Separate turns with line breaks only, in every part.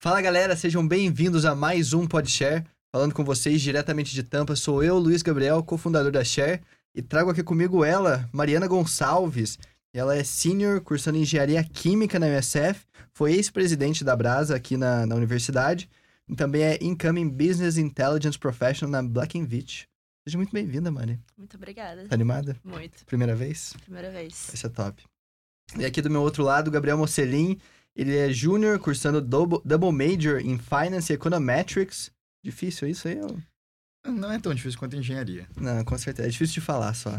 Fala galera, sejam bem-vindos a mais um PodShare. Falando com vocês diretamente de Tampa, sou eu, Luiz Gabriel, cofundador da Share, e trago aqui comigo ela, Mariana Gonçalves. Ela é senior, cursando engenharia química na USF, foi ex-presidente da Brasa aqui na, na universidade, e também é incoming Business Intelligence Professional na Black Beach. Seja muito bem-vinda, Mari.
Muito obrigada.
Tá animada?
Muito.
Primeira vez?
Primeira vez.
Isso é top. E aqui do meu outro lado, Gabriel Mocelin. Ele é júnior, cursando double, double major em Finance e Econometrics. Difícil isso aí? Ou...
Não é tão difícil quanto engenharia.
Não, com certeza. É difícil de falar só.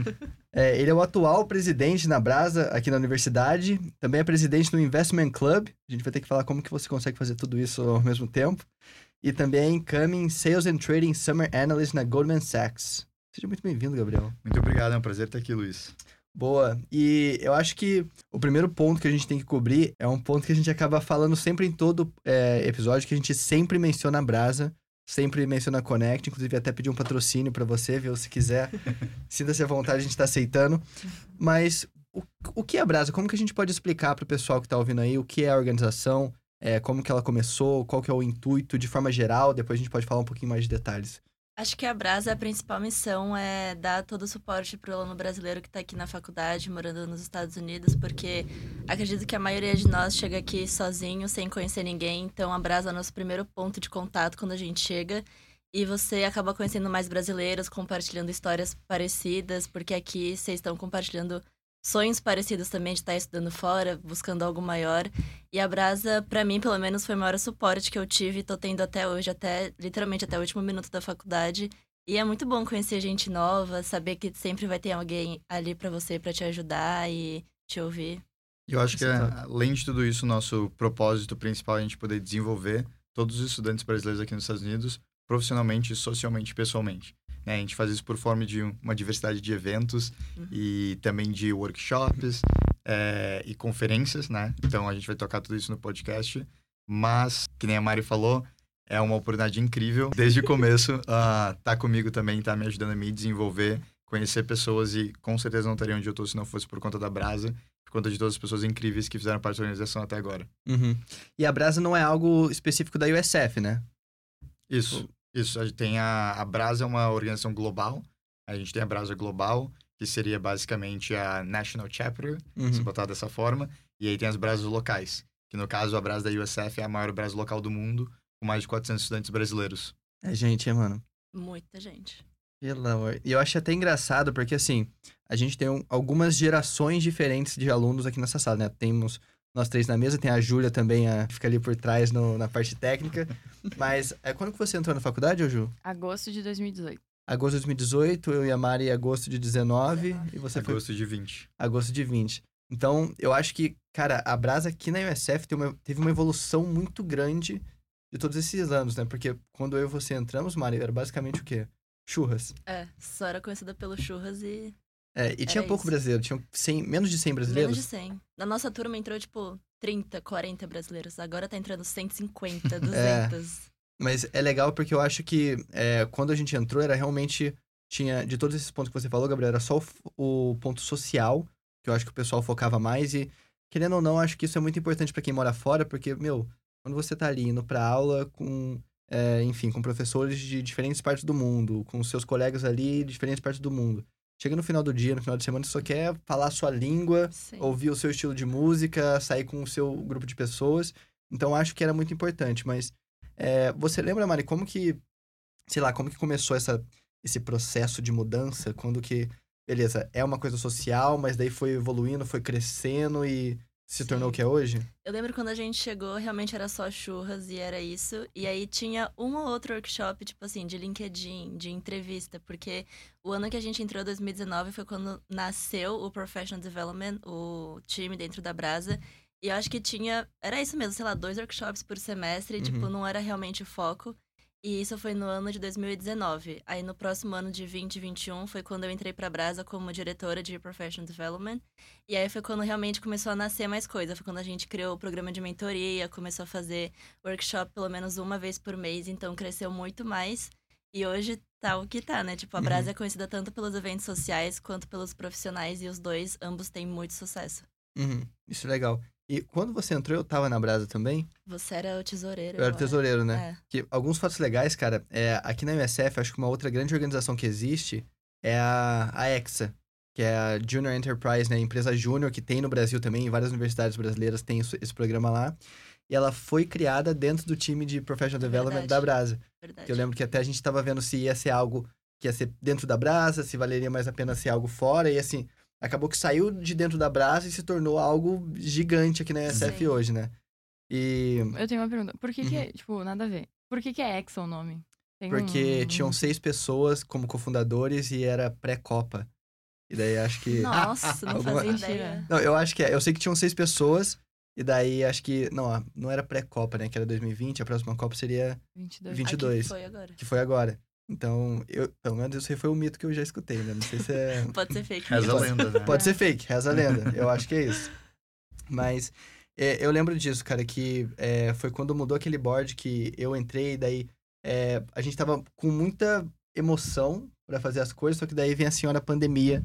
é, ele é o atual presidente na Brasa, aqui na universidade. Também é presidente do Investment Club. A gente vai ter que falar como que você consegue fazer tudo isso ao mesmo tempo. E também incoming Sales and Trading Summer Analyst na Goldman Sachs. Seja muito bem-vindo, Gabriel.
Muito obrigado, é um prazer estar aqui, Luiz.
Boa. E eu acho que o primeiro ponto que a gente tem que cobrir é um ponto que a gente acaba falando sempre em todo é, episódio, que a gente sempre menciona a Brasa, sempre menciona a Connect, inclusive até pedir um patrocínio para você, viu? Se quiser, sinta-se à vontade, a gente tá aceitando. Mas o, o que é a Brasa? Como que a gente pode explicar para o pessoal que tá ouvindo aí o que é a organização, é, como que ela começou, qual que é o intuito de forma geral, depois a gente pode falar um pouquinho mais de detalhes.
Acho que a Brasa, a principal missão é dar todo o suporte para o aluno brasileiro que está aqui na faculdade, morando nos Estados Unidos, porque acredito que a maioria de nós chega aqui sozinho, sem conhecer ninguém. Então, a Brasa é o nosso primeiro ponto de contato quando a gente chega. E você acaba conhecendo mais brasileiros, compartilhando histórias parecidas, porque aqui vocês estão compartilhando sonhos parecidos também de estar estudando fora, buscando algo maior. E a Brasa, para mim, pelo menos, foi o maior suporte que eu tive e tô tendo até hoje, até literalmente até o último minuto da faculdade. E é muito bom conhecer gente nova, saber que sempre vai ter alguém ali para você para te ajudar e te ouvir.
Eu acho que, é, além de tudo isso, nosso propósito principal é a gente poder desenvolver todos os estudantes brasileiros aqui nos Estados Unidos profissionalmente, socialmente e pessoalmente. Né? A gente faz isso por forma de uma diversidade de eventos uhum. e também de workshops é, e conferências, né? Então a gente vai tocar tudo isso no podcast. Mas, que nem a Mari falou, é uma oportunidade incrível. Desde o começo, uh, tá comigo também, tá me ajudando a me desenvolver, conhecer pessoas e com certeza não estaria onde eu tô se não fosse por conta da Brasa, por conta de todas as pessoas incríveis que fizeram parte da organização até agora.
Uhum. E a Brasa não é algo específico da USF, né?
Isso. Isso, a gente tem a, a Brasa é uma organização global. A gente tem a Brasa Global, que seria basicamente a National Chapter, uhum. se botar dessa forma. E aí tem as Brasas locais, que no caso a Brasa da USF é a maior Brasa local do mundo, com mais de 400 estudantes brasileiros.
É gente, é, mano?
Muita gente.
Pelo amor. E eu acho até engraçado, porque assim, a gente tem um, algumas gerações diferentes de alunos aqui nessa sala, né? Temos nós três na mesa, tem a Júlia também, a, que fica ali por trás no, na parte técnica. Mas é, quando que você entrou na faculdade, ô Ju?
Agosto de 2018.
Agosto de 2018, eu e a Mari agosto de 19, 19. e você
agosto
foi...
de 20.
Agosto de 20. Então, eu acho que, cara, a Brasa aqui na USF teve uma, teve uma evolução muito grande de todos esses anos, né? Porque quando eu e você entramos, Mari, era basicamente o quê? Churras.
É, só era conhecida pelo churras e
é, e tinha pouco isso. brasileiro, tinha 100, menos de 100 brasileiros?
Menos de 100. Na nossa turma entrou, tipo, 30, 40 brasileiros. Agora tá entrando 150, 200. é,
mas é legal porque eu acho que é, quando a gente entrou, era realmente... Tinha, de todos esses pontos que você falou, Gabriel, era só o, o ponto social, que eu acho que o pessoal focava mais. E, querendo ou não, acho que isso é muito importante para quem mora fora, porque, meu, quando você tá ali indo pra aula com... É, enfim, com professores de diferentes partes do mundo, com seus colegas ali de diferentes partes do mundo. Chega no final do dia, no final de semana, você só quer falar a sua língua, Sim. ouvir o seu estilo de música, sair com o seu grupo de pessoas. Então, acho que era muito importante. Mas é, você lembra, Mari, como que, sei lá, como que começou essa, esse processo de mudança? Quando que, beleza, é uma coisa social, mas daí foi evoluindo, foi crescendo e se tornou o que é hoje?
Eu lembro quando a gente chegou, realmente era só churras e era isso. E aí tinha um ou outro workshop, tipo assim, de LinkedIn, de entrevista, porque o ano que a gente entrou, 2019, foi quando nasceu o Professional Development, o time dentro da Brasa. E eu acho que tinha. Era isso mesmo, sei lá, dois workshops por semestre, tipo, uhum. tipo, não era realmente o foco. E isso foi no ano de 2019. Aí no próximo ano de 2021 foi quando eu entrei para a Brasa como diretora de Professional Development. E aí foi quando realmente começou a nascer mais coisa. Foi quando a gente criou o programa de mentoria, começou a fazer workshop pelo menos uma vez por mês, então cresceu muito mais. E hoje tá o que tá, né? Tipo, a
Uhum.
Brasa é conhecida tanto pelos eventos sociais quanto pelos profissionais e os dois, ambos têm muito sucesso.
Uhum, Isso é legal. E quando você entrou, eu tava na Brasa também.
Você era o tesoureiro.
Eu era o tesoureiro, né?
É.
Que alguns fatos legais, cara, é, aqui na MSF, acho que uma outra grande organização que existe é a, a EXA, que é a Junior Enterprise, né? Empresa júnior que tem no Brasil também, várias universidades brasileiras isso- esse programa lá. E ela foi criada dentro do time de Professional Development
Verdade.
da Brasa.
Verdade.
Eu lembro que até a gente tava vendo se ia ser algo que ia ser dentro da Brasa, se valeria mais a pena ser algo fora. E assim, acabou que saiu de dentro da Brasa e se tornou algo gigante aqui na MSF
Sim.
hoje, né? E
Eu tenho uma pergunta. Por que,
Uhum.
que é, tipo, nada a ver? Por que, que é Exa o nome? Tem
Porque
um-
tinham seis pessoas como cofundadores e era pré-copa. E daí acho que.
Nossa, não
Alguma-
fazia ideia.
Não, eu acho que é. Eu sei que tinham seis pessoas. E daí acho que. Não, não era pré-copa, né? Que era 2020. A próxima Copa seria
22.
20.
Aqui
22.
foi agora.
que foi agora. Então, eu, pelo menos isso foi o mito que eu já escutei, né? Não sei se é.
Pode ser fake
Reza a lenda, né?
Pode ser fake, reza a lenda. Eu acho que é isso. Mas é, eu lembro disso, cara, que é, foi quando mudou aquele board que eu entrei, e daí é, a gente tava com muita emoção pra fazer as coisas, só que daí vem a senhora pandemia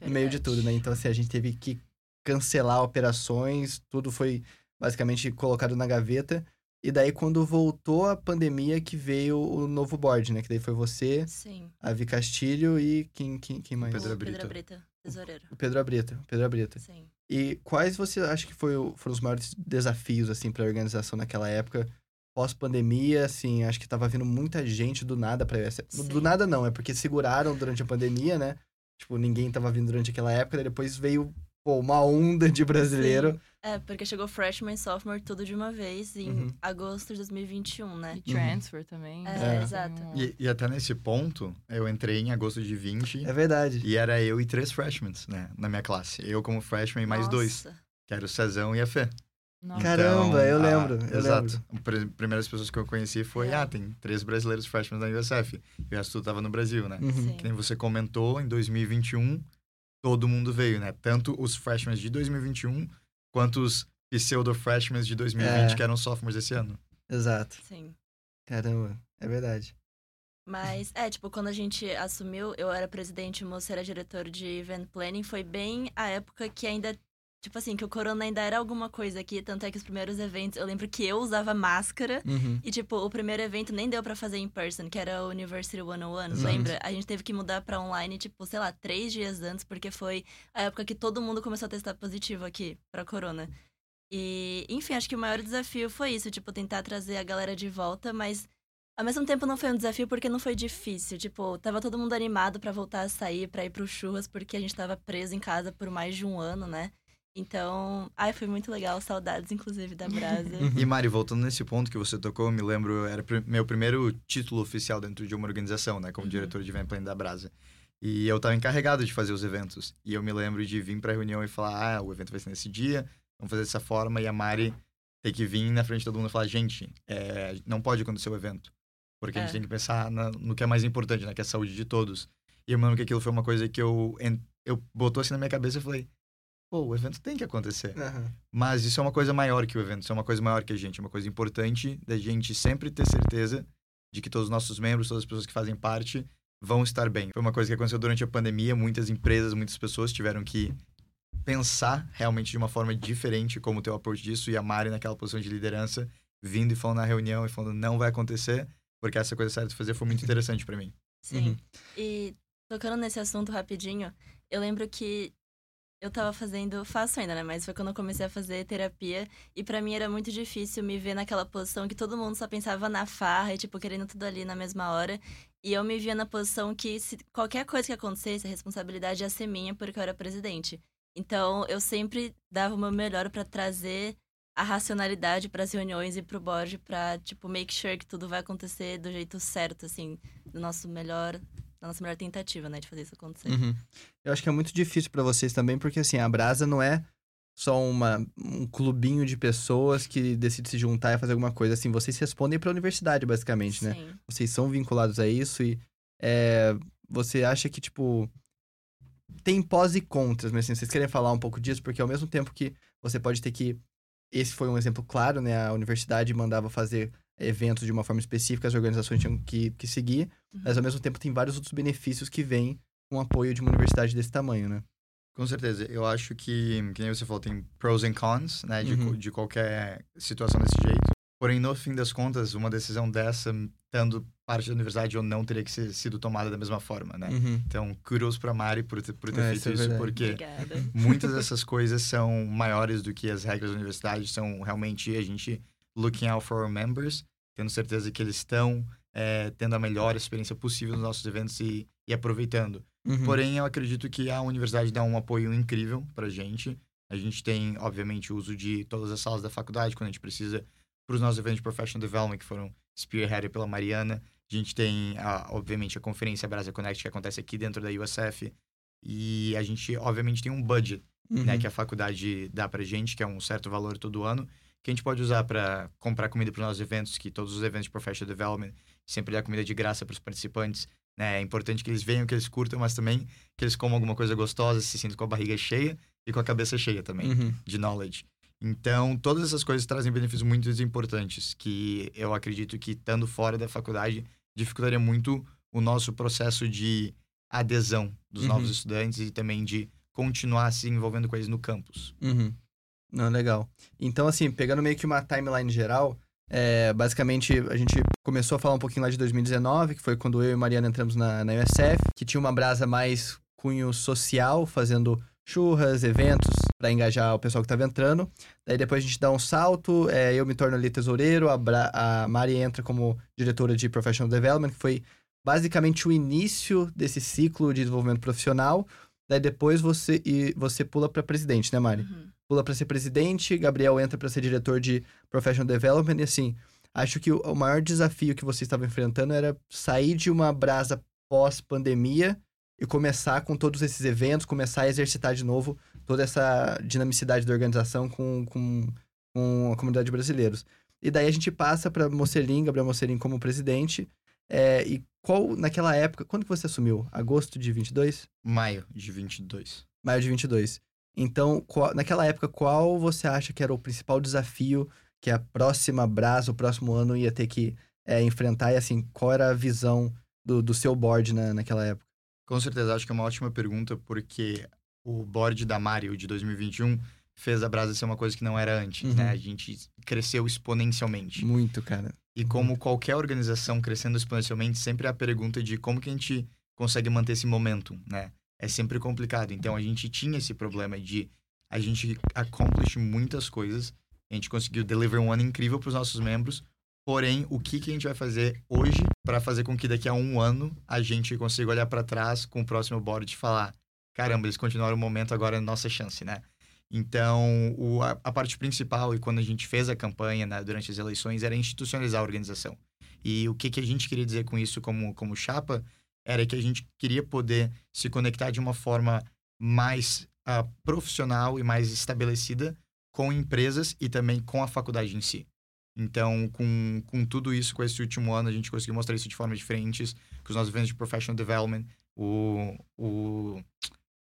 no meio de tudo, né? Então, assim, a gente teve que cancelar operações, tudo foi basicamente colocado na gaveta. E daí, quando voltou a pandemia, que veio o novo board, né? Que daí foi você,
Sim.
a Vi Castilho e quem, quem, quem mais?
Pedro
o
Brito.
Pedro Brita, tesoureiro.
O Pedro Abrita. o Pedro Abrita.
Sim.
E quais você acha que foi, foram os maiores desafios, assim, pra organização naquela época? Pós-pandemia, assim, acho que tava vindo muita gente do nada pra essa.
Sim.
Do nada não, é porque seguraram durante a pandemia, né? Tipo, ninguém tava vindo durante aquela época, daí depois veio, pô, uma onda de brasileiro.
É, porque chegou freshman e sophomore tudo de uma vez em
Uhum.
agosto de 2021, né?
E transfer também.
É,
Tem
exato.
um-
E, e até nesse ponto, eu entrei em agosto de 20
É verdade.
e era eu e três freshmen, né? Na minha classe. Eu como freshman e mais dois,
Nossa.
que era o Cezão e a Fê.
Nossa.
Caramba, eu
a-
lembro, eu
exato. As pr- primeiras pessoas que eu conheci foi,
É.
ah, tem três brasileiros freshmen da USF. E o resto tudo tava no Brasil, né?
Uhum.
Sim.
Que nem você comentou, em 2021, todo mundo veio, né? Tanto os freshmen de 2021, quanto os pseudo-freshmen de 2020,
É.
que eram sophomores esse ano.
Exato.
Sim.
Caramba, é verdade.
Mas, é, tipo, quando a gente assumiu, eu era presidente e o moço era diretor de event planning, foi bem a época que ainda, tipo assim, que o corona ainda era alguma coisa aqui, tanto é que os primeiros eventos, eu lembro que eu usava máscara,
Uhum.
e, tipo, o primeiro evento nem deu pra fazer em person, que era o University 101,
Exato.
lembra? A gente teve que mudar pra online, tipo, sei lá, três dias antes, porque foi a época que todo mundo começou a testar positivo aqui pra corona. E, enfim, acho que o maior desafio foi isso, tipo, tentar trazer a galera de volta, mas ao mesmo tempo não foi um desafio porque não foi difícil. Tipo, tava todo mundo animado pra voltar a sair, pra ir pro churras, porque a gente tava preso em casa por mais de um ano, né? Então, ai, foi muito legal, saudades, inclusive, da Brasa.
E Mari, voltando nesse ponto que você tocou, eu me lembro, era pr- meu primeiro título oficial dentro de uma organização, né? Como
Uhum.
diretor de event planning da Brasa. E eu tava encarregado de fazer os eventos. E eu me lembro de vir pra reunião e falar, ah, o evento vai ser nesse dia, vamos fazer dessa forma. E a Mari ter que vir na frente de todo mundo e falar, gente, é, não pode acontecer o evento. Porque a gente
É.
tem que pensar na- no que é mais importante, né? Que é a saúde de todos. E eu me lembro que aquilo foi uma coisa que eu, eu botou assim na minha cabeça e falei, pô, o evento tem que acontecer.
Aham.
Mas isso é uma coisa maior que o evento, isso é uma coisa maior que a gente, é uma coisa importante da gente sempre ter certeza de que todos os nossos membros, todas as pessoas que fazem parte, vão estar bem. Foi uma coisa que aconteceu durante a pandemia, muitas empresas, muitas pessoas tiveram que pensar realmente de uma forma diferente como ter o approach disso, e a Mari naquela posição de liderança, vindo e falando na reunião e falando não vai acontecer, porque essa coisa certa de fazer foi muito interessante para mim.
Sim.
Uhum.
E tocando nesse assunto rapidinho, eu lembro que eu tava fazendo, faço ainda, né? Mas foi quando eu comecei a fazer terapia. E pra mim era muito difícil me ver naquela posição que todo mundo só pensava na farra e, tipo, querendo tudo ali na mesma hora. E eu me via na posição que se qualquer coisa que acontecesse, a responsabilidade ia ser minha porque eu era presidente. Então eu sempre dava o meu melhor pra trazer a racionalidade para as reuniões e pro board pra, tipo, make sure que tudo vai acontecer do jeito certo, assim, do nosso melhor, da nossa melhor tentativa, né, de fazer isso acontecer.
Uhum. Eu acho que é muito difícil pra vocês também, porque assim, a Brasa não é só uma, um clubinho de pessoas que decide se juntar e fazer alguma coisa. Assim, vocês respondem pra universidade, basicamente, né?
Sim.
Vocês são vinculados a isso e é, você acha que, tipo, tem pós e contras, mas assim, vocês querem falar um pouco disso? Porque ao mesmo tempo que você pode ter que. Esse foi um exemplo claro, né? A universidade mandava fazer eventos de uma forma específica, as organizações tinham que, que seguir,
Uhum.
mas ao mesmo tempo tem vários outros benefícios que vêm com o apoio de uma universidade desse tamanho, né?
Com certeza. Eu acho que, que nem você falou, tem pros and cons, né? De,
Uhum.
de qualquer situação desse jeito. Porém, no fim das contas, uma decisão dessa, estando parte da universidade ou não, teria que ser sido tomada da mesma forma, né?
Uhum.
Então, kudos pra Mari por ter, por ter
É,
feito
isso é
isso,
verdade.
porque
Obrigada.
muitas dessas coisas são maiores do que as regras da universidade, são realmente a gente looking out for our members, tendo certeza que eles estão é, tendo a melhor experiência possível nos nossos eventos e, e aproveitando.
Uhum.
Porém, eu acredito que a universidade dá um apoio incrível pra gente. A gente tem, obviamente, o uso de todas as salas da faculdade quando a gente precisa para os nossos eventos de Professional Development, que foram spearheaded pela Mariana. A gente tem, a, obviamente, a conferência Brasa Connect, que acontece aqui dentro da USF. E a gente, obviamente, tem um budget
Uhum.
né, que a faculdade dá pra gente, que é um certo valor todo ano, que a gente pode usar para comprar comida para os nossos eventos, que todos os eventos de professional development sempre dá comida de graça para os participantes. Né? É importante que eles venham, que eles curtam, mas também que eles comam alguma coisa gostosa, se sintam com a barriga cheia e com a cabeça cheia também,
Uhum.
de knowledge. Então, todas essas coisas trazem benefícios muito importantes, que eu acredito que, estando fora da faculdade, dificultaria muito o nosso processo de adesão dos
Uhum.
novos estudantes e também de continuar se envolvendo com eles no campus.
Uhum. Não, legal. Então, assim, pegando meio que uma timeline geral, é, basicamente a gente começou a falar um pouquinho lá de 2019, que foi quando eu e Mariana entramos na, na USF, que tinha uma brasa mais cunho social, fazendo churras, eventos para engajar o pessoal que estava entrando. Daí depois a gente dá um salto, é, eu me torno ali tesoureiro, a, Bra- a Mari entra como diretora de Professional Development, que foi basicamente o início desse ciclo de desenvolvimento profissional. Daí depois você, e você pula para presidente, né, Mari?
Uhum.
Pula para ser presidente, Gabriel entra para ser diretor de Professional Development e assim, acho que o, o maior desafio que você estava enfrentando era sair de uma brasa pós-pandemia e começar com todos esses eventos, começar a exercitar de novo toda essa dinamicidade da organização com, com, com a comunidade de brasileiros. E daí a gente passa para Mocelin, Gabriel Mocelin como presidente. É, e qual, naquela época, quando que você assumiu? Agosto de 22?
Maio de 22.
Maio de 22. Então, qual- naquela época, qual você acha que era o principal desafio que a próxima Brasa, o próximo ano, ia ter que é, enfrentar? E assim, qual era a visão do, do seu board na, naquela época?
Com certeza, acho que é uma ótima pergunta, porque o board da Mario de 2021 fez a Brasa ser uma coisa que não era antes,
Uhum.
né? A gente cresceu exponencialmente.
Muito, cara.
E como qualquer organização crescendo exponencialmente, sempre há a pergunta de como que a gente consegue manter esse momentum, né? É sempre complicado. Então, a gente tinha esse problema de a gente accomplish muitas coisas, a gente conseguiu deliver um ano incrível para os nossos membros, porém, o que, que a gente vai fazer hoje para fazer com que daqui a um ano a gente consiga olhar para trás com o próximo board e falar caramba, eles continuaram o momento, agora é nossa chance, né? Então, o, a, a parte principal, e quando a gente fez a campanha né, durante as eleições, era institucionalizar a organização. E o que, que a gente queria dizer com isso como, como chapa era que a gente queria poder se conectar de uma forma mais ah, profissional e mais estabelecida com empresas e também com a faculdade em si. Então, com, com tudo isso, com esse último ano, a gente conseguiu mostrar isso de formas diferentes, com os nossos eventos de professional development, o, o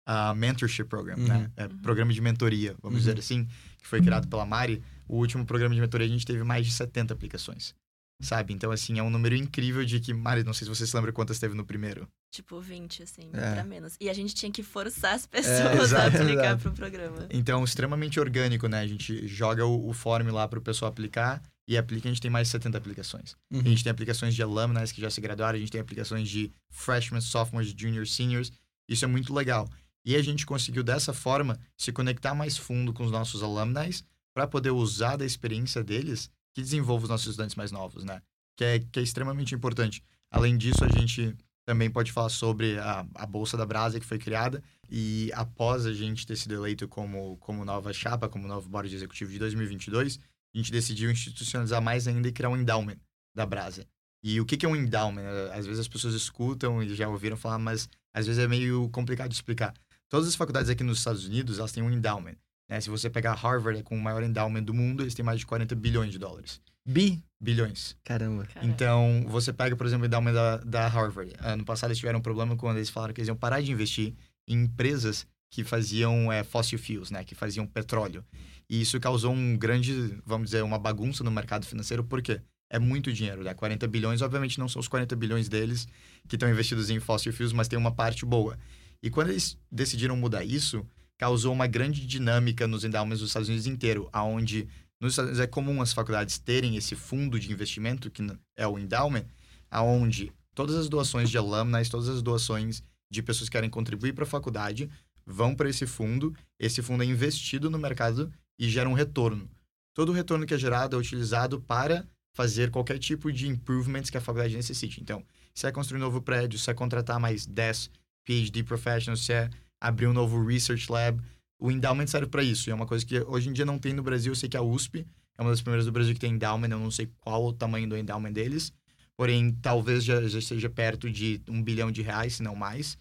a mentorship program, né?
Uhum.
É, programa de mentoria, vamos
Uhum.
dizer assim, que foi criado pela Mari. O último programa de mentoria a gente teve mais de 70 aplicações, sabe? Então, assim, é um número incrível de que, Mari, não sei se você se lembra quantas teve no primeiro.
Tipo, 20, assim,
É.
pra menos. E a gente tinha que forçar as pessoas a
exato,
aplicar
exato.
pro programa.
Então, extremamente orgânico, né? A gente joga o, o form lá para o pessoal aplicar e aplica, a gente tem mais de 70 aplicações.
Uhum.
A gente tem aplicações de alumni que já se graduaram, a gente tem aplicações de freshmen, sophomores, juniors, seniors. Isso é muito legal. E a gente conseguiu dessa forma se conectar mais fundo com os nossos alumni para poder usar da experiência deles que desenvolva os nossos estudantes mais novos, né? Que é, que é extremamente importante. Além disso, a gente também pode falar sobre a, a Bolsa da Brasa que foi criada e após a gente ter sido eleito como, como nova chapa, como novo board executivo de 2022, a gente decidiu institucionalizar mais ainda e criar um endowment da Brasa. E o que é um endowment? Às vezes as pessoas escutam e já ouviram falar, mas às vezes é meio complicado de explicar. Todas as faculdades aqui nos Estados Unidos, elas têm um endowment. Né? Se você pegar Harvard, é com o maior endowment do mundo, eles têm mais de 40 bilhões de dólares.
Bi?
Bilhões.
Caramba.
Cara,
Então, você pega, por exemplo, o endowment da, da Harvard. Ano passado eles tiveram um problema quando eles falaram que eles iam parar de investir em empresas que faziam é, fossil fuels, né? Que faziam petróleo. E isso causou um grande, vamos dizer, uma bagunça no mercado financeiro. Por quê? é muito dinheiro, né? 40 bilhões, obviamente não são os 40 bilhões deles que estão investidos em fossil fuels, mas tem uma parte boa. E quando eles decidiram mudar isso, causou uma grande dinâmica nos endowments dos Estados Unidos inteiro, aonde nos Estados Unidos é comum as faculdades terem esse fundo de investimento, que é o endowment, aonde todas as doações de alumni, todas as doações de pessoas que querem contribuir para a faculdade vão para esse fundo, esse fundo é investido no mercado e gera um retorno. Todo o retorno que é gerado é utilizado para fazer qualquer tipo de improvements que a faculdade necessite. Então, se é construir um novo prédio, se é contratar mais 10 PhD professionals, se é abrir um novo research lab, o endowment serve para isso. E é uma coisa que hoje em dia não tem no Brasil. Eu sei que a USP é uma das primeiras do Brasil que tem endowment. Eu não sei qual o tamanho do endowment deles. Porém, talvez já, já esteja perto de um bilhão de reais, se não mais.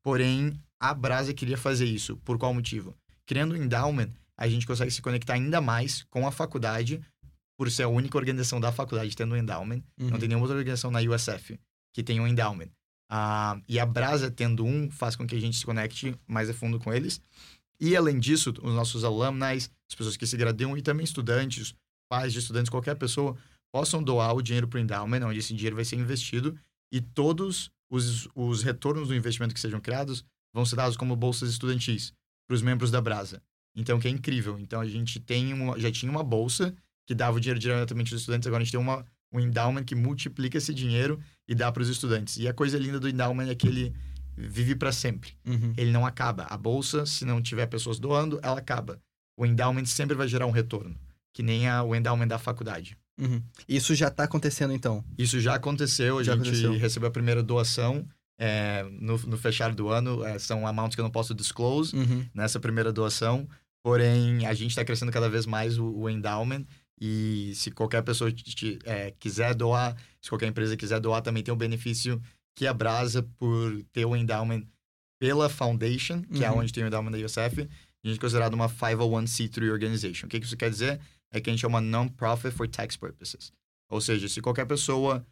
Porém, a Brasa queria fazer isso. Por qual motivo? Criando o endowment, a gente consegue se conectar ainda mais com a faculdade, por ser a única organização da faculdade tendo um endowment.
Uhum.
Não tem nenhuma outra organização na USF que tenha um endowment. Ah, e a Brasa tendo um faz com que a gente se conecte mais a fundo com eles. E além disso, os nossos alumni, as pessoas que se graduam e também estudantes, pais de estudantes, qualquer pessoa, possam doar o dinheiro para o endowment, onde esse dinheiro vai ser investido e todos os, os retornos do investimento que sejam criados vão ser dados como bolsas estudantis para os membros da Brasa. Então, que é incrível. Então, a gente tem uma, já tinha uma bolsa que dava o dinheiro diretamente dos estudantes, agora a gente tem uma, um endowment que multiplica esse dinheiro e dá para os estudantes. E a coisa linda do endowment é que ele vive para sempre.
Uhum.
Ele não acaba. A bolsa, se não tiver pessoas doando, ela acaba. O endowment sempre vai gerar um retorno, que nem a, o endowment da faculdade.
Uhum. Isso já está acontecendo, então?
Isso já aconteceu, a
Já
gente
aconteceu.
recebeu a primeira doação é, no, no fechar do ano. é, são amounts que eu não posso disclose
Uhum.
nessa primeira doação. Porém, a gente está crescendo cada vez mais o, o endowment. E se qualquer pessoa te- é, quiser doar, se qualquer empresa quiser doar, também tem o benefício que a Brasa, por ter o endowment pela Foundation, que é
Uhum.
onde tem o endowment da USF, a gente é considerado uma 501c3 organization. O que que isso quer dizer? É que a gente é uma non-profit for tax purposes. Ou seja, se qualquer pessoa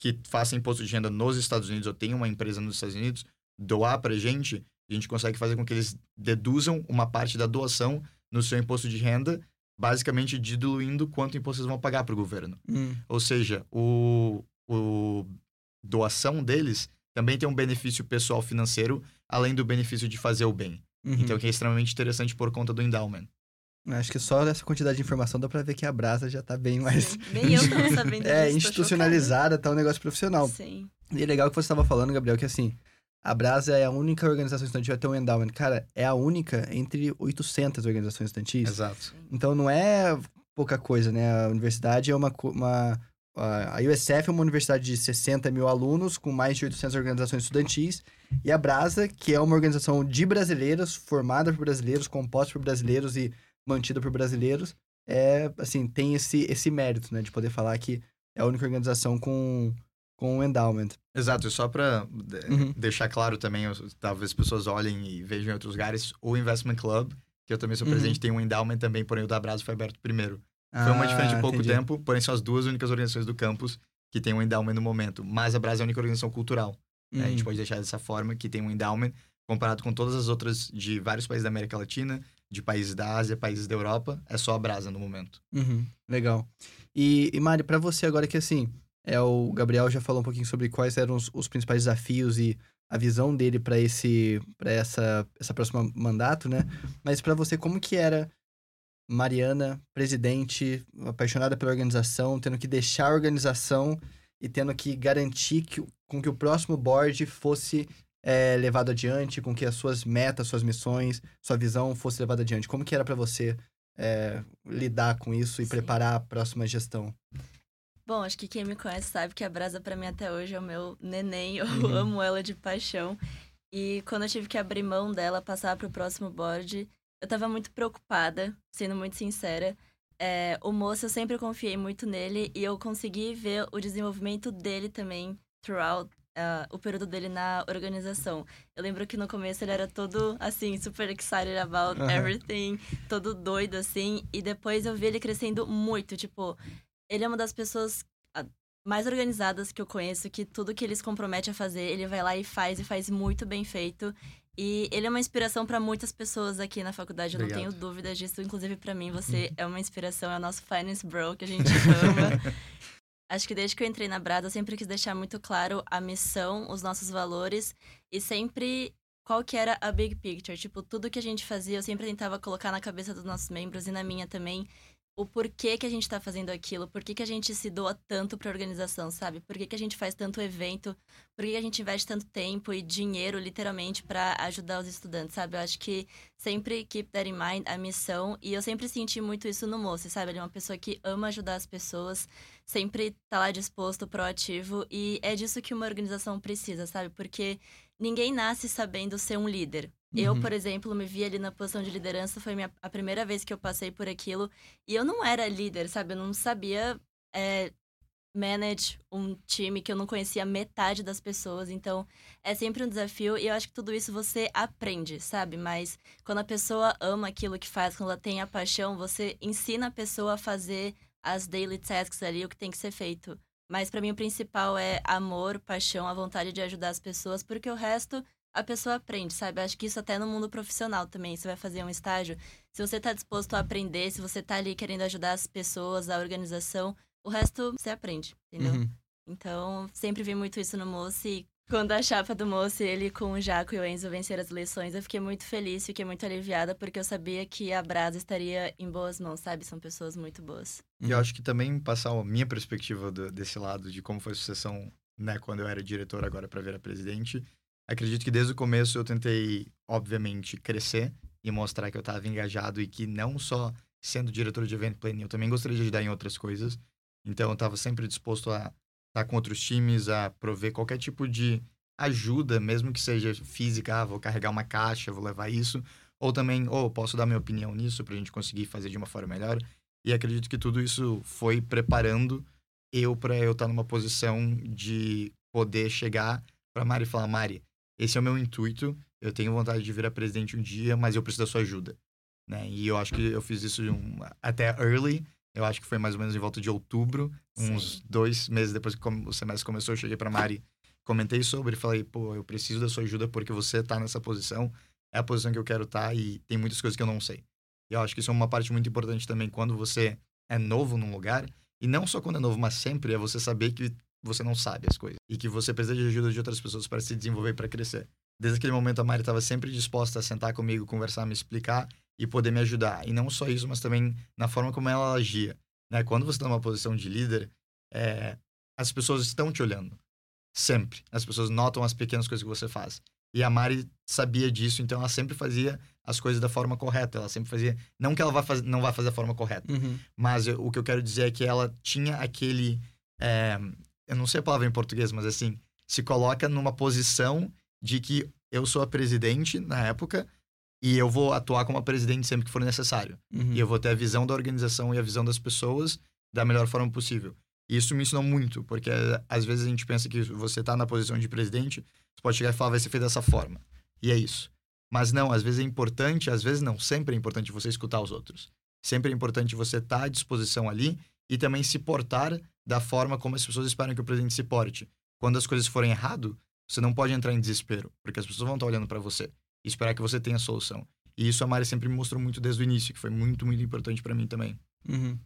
que faça imposto de renda nos Estados Unidos ou tenha uma empresa nos Estados Unidos doar pra gente, a gente consegue fazer com que eles deduzam uma parte da doação no seu imposto de renda, basicamente diluindo quanto imposto eles vão pagar para o governo.
Hum.
Ou seja, o, o doação deles também tem um benefício pessoal financeiro, além do benefício de fazer o bem.
Uhum.
Então, que é extremamente interessante por conta do endowment.
Acho que só dessa quantidade de informação dá pra ver que a Brasa já tá bem mais.
Sim. Nem eu tava sabendo
É,
disso, tô
institucionalizada, tá um negócio profissional.
Sim.
E é legal que você estava falando, Gabriel, que assim, a Brasa é a única organização estudantil a ter um endowment. Cara, é a única entre 800 organizações estudantis.
Exato.
Então não é pouca coisa, né? A universidade é uma. uma a USF é uma universidade de 60 mil alunos, com mais de 800 organizações estudantis. E a Brasa, que é uma organização de brasileiros, formada por brasileiros, composta por brasileiros e mantida por brasileiros, é, assim, tem esse, esse mérito, né? De poder falar que é a única organização com, com um endowment.
Exato, e só para
Uhum.
deixar claro também, talvez as pessoas olhem e vejam em outros lugares, o Investment Club, que eu também sou
Uhum.
presidente, tem um endowment também, porém o da Brasa foi aberto primeiro. Foi uma diferença de
Ah,
pouco
entendi.
tempo, porém são as duas únicas organizações do campus que tem um endowment no momento. Mas a Brasa é a única organização cultural. né? A gente
Hum.
pode deixar dessa forma, que tem um endowment comparado com todas as outras de vários países da América Latina, de países da Ásia, países da Europa, é só a Brasa no momento.
Uhum, legal. E, e Mari, pra você agora que assim, é o Gabriel já falou um pouquinho sobre quais eram os, os principais desafios e a visão dele pra esse para essa essa próxima mandato, né? Mas pra você como que era Mariana, presidente, apaixonada pela organização, tendo que deixar a organização e tendo que garantir que, com que o próximo board fosse é, levado adiante, com que as suas metas, suas missões, sua visão fosse levada adiante. Como que era pra você é, lidar com isso e
Sim.
preparar a próxima gestão?
Bom, acho que quem me conhece sabe que a Brasa pra mim até hoje é o meu neném. Eu
Uhum.
amo ela de paixão. E quando eu tive que abrir mão dela, passar pro próximo board, eu tava muito preocupada, sendo muito sincera. É, o moço, eu sempre confiei muito nele e eu consegui ver o desenvolvimento dele também throughout ah, o período dele na organização. Eu lembro que no começo ele era todo, assim, super excited about
Aham.
everything, todo doido, assim. E depois eu vi ele crescendo muito, tipo... Ele é uma das pessoas ah, mais organizadas que eu conheço, que tudo que ele se compromete a fazer, ele vai lá e faz, e faz muito bem feito. E ele é uma inspiração para muitas pessoas aqui na faculdade, eu não
Obrigado.
tenho dúvidas disso. Inclusive, para mim, você é uma inspiração, é o nosso finance bro, que a gente ama. Acho que desde que eu entrei na Brasa, eu sempre quis deixar muito claro a missão, os nossos valores e sempre qual que era a big picture. Tipo, tudo que a gente fazia, eu sempre tentava colocar na cabeça dos nossos membros e na minha também o porquê que a gente tá fazendo aquilo, por que, a gente se doa tanto pra organização, sabe? Por que, que a gente faz tanto evento, por que, que a gente investe tanto tempo e dinheiro, literalmente, para ajudar os estudantes, sabe? Eu acho que sempre keep that in mind, a missão, e eu sempre senti muito isso no Moço, sabe? Ele é uma pessoa que ama ajudar as pessoas, sempre tá lá disposto, proativo, e é disso que uma organização precisa, sabe? Porque ninguém nasce sabendo ser um líder. Eu,
Uhum.
por exemplo, me vi ali na posição de liderança, foi minha, a primeira vez que eu passei por aquilo. E eu não era líder, sabe? Eu não sabia é, manage um time que eu não conhecia metade das pessoas. Então, é sempre um desafio. E eu acho que tudo isso você aprende, sabe? Mas quando a pessoa ama aquilo que faz, quando ela tem a paixão, você ensina a pessoa a fazer as daily tasks ali, o que tem que ser feito. Mas para mim o principal é amor, paixão, a vontade de ajudar as pessoas, porque o resto a pessoa aprende, sabe? Acho que isso até no mundo profissional também. Você vai fazer um estágio, se você tá disposto a aprender, se você tá ali querendo ajudar as pessoas, a organização, o resto você aprende, entendeu?
Uhum.
Então, sempre vi muito isso no Moço e quando a chapa do Moço, ele com o Jaco e o Enzo venceram as eleições, eu fiquei muito feliz, fiquei muito aliviada, porque eu sabia que a Brasa estaria em boas mãos, sabe? São pessoas muito boas.
E eu acho que também passar a minha perspectiva do- desse lado, de como foi a sucessão, né, quando eu era diretor, agora para virar presidente. Acredito que desde o começo eu tentei, obviamente, crescer e mostrar que eu estava engajado e que não só sendo diretor de event planning, eu também gostaria de ajudar em outras coisas. Então eu estava sempre disposto a estar com outros times, a prover qualquer tipo de ajuda, mesmo que seja física, ah, vou carregar uma caixa, vou levar isso, ou também, ou posso dar minha opinião nisso para a gente conseguir fazer de uma forma melhor. E acredito que tudo isso foi preparando eu para eu estar numa posição de poder chegar para Mari e falar: Mari, esse é o meu intuito. Eu tenho vontade de virar presidente um dia, mas eu preciso da sua ajuda. Né? E eu acho que eu fiz isso um- até early. Eu acho que foi mais ou menos em volta de outubro, uns
Sim.
dois meses depois que o semestre começou. Eu cheguei para Mari, comentei sobre e falei: pô, eu preciso da sua ajuda porque você tá nessa posição. É a posição que eu quero estar e tem muitas coisas que eu não sei. E eu acho que isso é uma parte muito importante também quando você é novo num lugar. E não só quando é novo, mas sempre é você saber que você não sabe as coisas. E que você precisa de ajuda de outras pessoas para se desenvolver e para crescer. Desde aquele momento, a Mari estava sempre disposta a sentar comigo, conversar, me explicar e poder me ajudar. E não só isso, mas também na forma como ela agia. Né? Quando você está numa posição de líder, é, as pessoas estão te olhando. Sempre. As pessoas notam as pequenas coisas que você faz. E a Mari sabia disso, então ela sempre fazia as coisas da forma correta. Ela sempre fazia. Não que ela vá faz... não vá fazer da forma correta,
Uhum.
mas eu- o que eu quero dizer é que ela tinha aquele. é, eu não sei a palavra em português, mas assim, se coloca numa posição de que eu sou a presidente na época e eu vou atuar como a presidente sempre que for necessário.
Uhum.
E eu vou ter a visão da organização e a visão das pessoas da melhor forma possível. E isso me ensinou muito, porque às vezes a gente pensa que você tá na posição de presidente, você pode chegar e falar, vai ser feito dessa forma. E é isso. Mas não, às vezes é importante, às vezes não, sempre é importante você escutar os outros. Sempre é importante você estar à disposição ali e também se portar da forma como as pessoas esperam que o presidente se porte. Quando as coisas forem errado, você não pode entrar em desespero, porque as pessoas vão estar olhando para você e esperar que você tenha a solução. E isso a Mari sempre me mostrou muito desde o início, que foi muito, muito importante para mim também.
Uhum.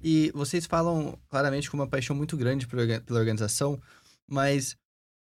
E vocês falam claramente com uma paixão muito grande pela orga- pela organização, mas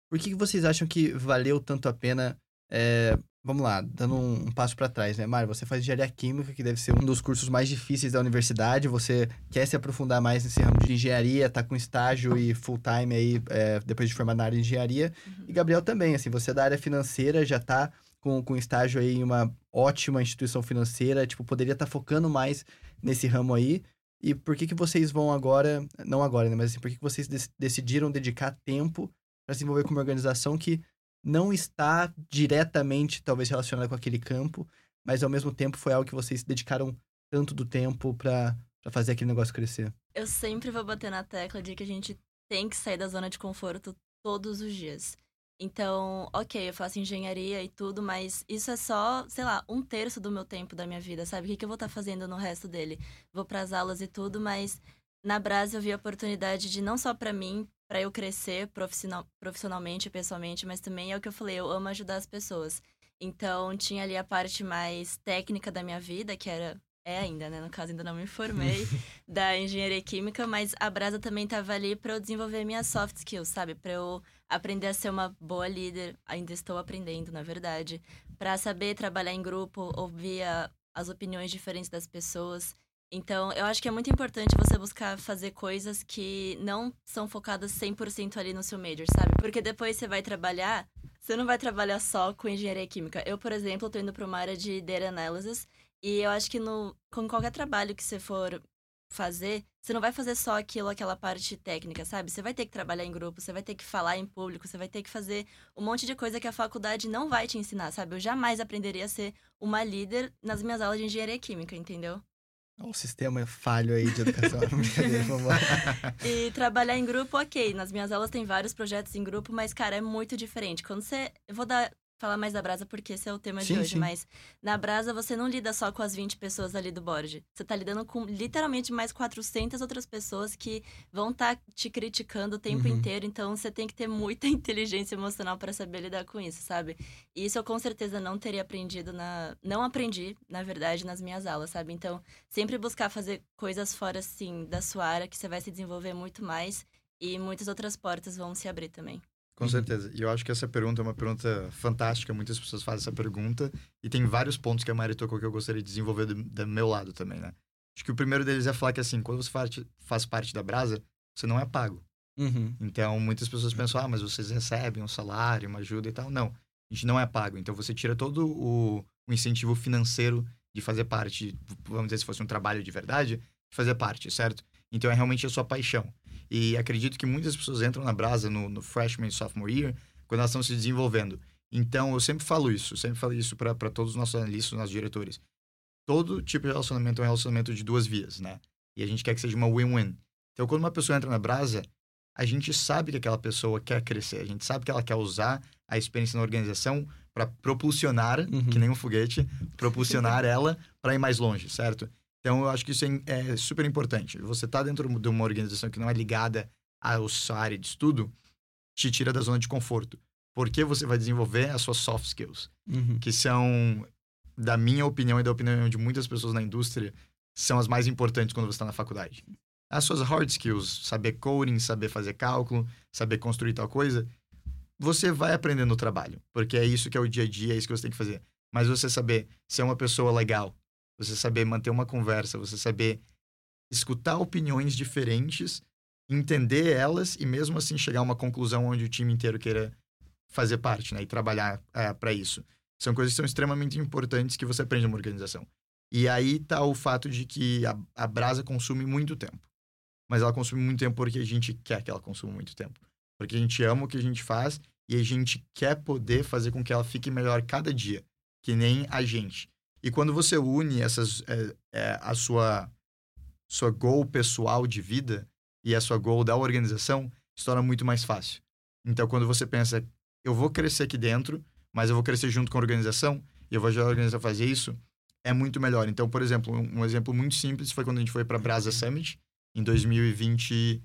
por que vocês acham que valeu tanto a pena? é, vamos lá, dando um, um passo para trás, né, Mário? Você faz engenharia química, que deve ser um dos cursos mais difíceis da universidade. Você quer se aprofundar mais nesse ramo de engenharia, tá com estágio e full time aí é, depois de formar na área de engenharia. E Gabriel também, assim, você é da área financeira já tá com, com estágio aí em uma ótima instituição financeira, tipo, poderia estar focando mais nesse ramo aí. E por que que vocês vão agora, não agora, né, mas assim, por que que vocês dec- decidiram dedicar tempo para se envolver com uma organização que não está diretamente, talvez, relacionada com aquele campo, mas ao mesmo tempo foi algo que vocês dedicaram tanto do tempo para fazer aquele negócio crescer?
Eu sempre vou bater na tecla de que a gente tem que sair da zona de conforto todos os dias. Então, ok, eu faço engenharia e tudo, mas isso é só, sei lá, um terço do meu tempo da minha vida, sabe? O que, que eu vou estar fazendo no resto dele? Vou pras aulas e tudo, mas na Brasa eu vi a oportunidade de não só pra mim, pra eu crescer profissional, profissionalmente e pessoalmente, mas também é o que eu falei, eu amo ajudar as pessoas. Então, tinha ali a parte mais técnica da minha vida, que era é ainda, né? No caso, ainda não me formei da engenharia química, mas a Brasa também estava ali para eu desenvolver minhas soft skills, sabe? Para eu aprender a ser uma boa líder. Ainda estou aprendendo, na verdade. Para saber trabalhar em grupo, ouvir a, as opiniões diferentes das pessoas. Então, eu acho que é muito importante você buscar fazer coisas que não são focadas 100% ali no seu major, sabe? Porque depois você vai trabalhar, você não vai trabalhar só com engenharia química. Eu, por exemplo, estou indo para uma área de data analysis e eu acho que no, com qualquer trabalho que você for fazer, você não vai fazer só aquilo, aquela parte técnica, sabe? Você vai ter que trabalhar em grupo, você vai ter que falar em público, você vai ter que fazer um monte de coisa que a faculdade não vai te ensinar, sabe? Eu jamais aprenderia a ser uma líder nas minhas aulas de engenharia química, entendeu?
O sistema é falho aí de educação.
E trabalhar em grupo, ok. Nas minhas aulas tem vários projetos em grupo, mas, cara, é muito diferente. Quando você. Eu vou dar falar mais da Brasa porque esse é o tema
Sim,
de hoje,
sim.
mas na Brasa você não lida só com as 20 pessoas ali do board. Você tá lidando com literalmente mais 400 outras pessoas que vão estar tá te criticando o tempo
Uhum.
inteiro, então você tem que ter muita inteligência emocional para saber lidar com isso, sabe? E isso eu com certeza não teria aprendido na não aprendi, na verdade, nas minhas aulas, sabe? Então, sempre buscar fazer coisas fora assim da sua área que você vai se desenvolver muito mais e muitas outras portas vão se abrir também.
Com
Uhum.
certeza. E eu acho que essa pergunta é uma pergunta fantástica. Muitas pessoas fazem essa pergunta. E tem vários pontos que a Mari tocou que eu gostaria de desenvolver do, do meu lado também, né? Acho que o primeiro deles é falar que, assim, quando você faz, faz parte da Brasa, você não é pago.
Uhum.
Então, muitas pessoas pensam, ah, mas vocês recebem um salário, uma ajuda e tal. Não, a gente não é pago. Então, você tira todo o, o incentivo financeiro de fazer parte, vamos dizer, se fosse um trabalho de verdade, de fazer parte, certo? Então, é realmente a sua paixão. E acredito que muitas pessoas entram na Brasa no, no freshman e sophomore year quando elas estão se desenvolvendo. Então, eu sempre falo isso, sempre falo isso para todos os nossos analistas, nossos diretores. Todo tipo de relacionamento é um relacionamento de duas vias, né? E a gente quer que seja uma win-win. Então, quando uma pessoa entra na Brasa, a gente sabe que aquela pessoa quer crescer, a gente sabe que ela quer usar a experiência na organização para propulsionar,
Uhum.
que nem um foguete, propulsionar ela para ir mais longe, certo? Então, eu acho que isso é, é super importante. Você tá dentro de uma organização que não é ligada à sua área de estudo, te tira da zona de conforto. Porque você vai desenvolver as suas soft skills,
Uhum.
que são, da minha opinião e da opinião de muitas pessoas na indústria, são as mais importantes quando você está na faculdade. As suas hard skills, saber coding, saber fazer cálculo, saber construir tal coisa, você vai aprender no trabalho, porque é isso que é o dia a dia, é isso que você tem que fazer. Mas você saber ser uma pessoa legal, você saber manter uma conversa, você saber escutar opiniões diferentes, entender elas e mesmo assim chegar a uma conclusão onde o time inteiro queira fazer parte, né, e trabalhar para isso. São coisas que são extremamente importantes que você aprende numa organização. E aí tá o fato de que a, a Brasa consome muito tempo. Mas ela consome muito tempo porque a gente quer que ela consuma muito tempo. Porque a gente ama o que a gente faz e a gente quer poder fazer com que ela fique melhor cada dia, que nem a gente. E quando você une essas é, é, a sua sua goal pessoal de vida e a sua goal da organização, se torna muito mais fácil. Então, quando você pensa, eu vou crescer aqui dentro, mas eu vou crescer junto com a organização e eu vou ajudar a organização a fazer isso, é muito melhor. Então, por exemplo, um, exemplo muito simples foi quando a gente foi para Brasa Summit em 2021.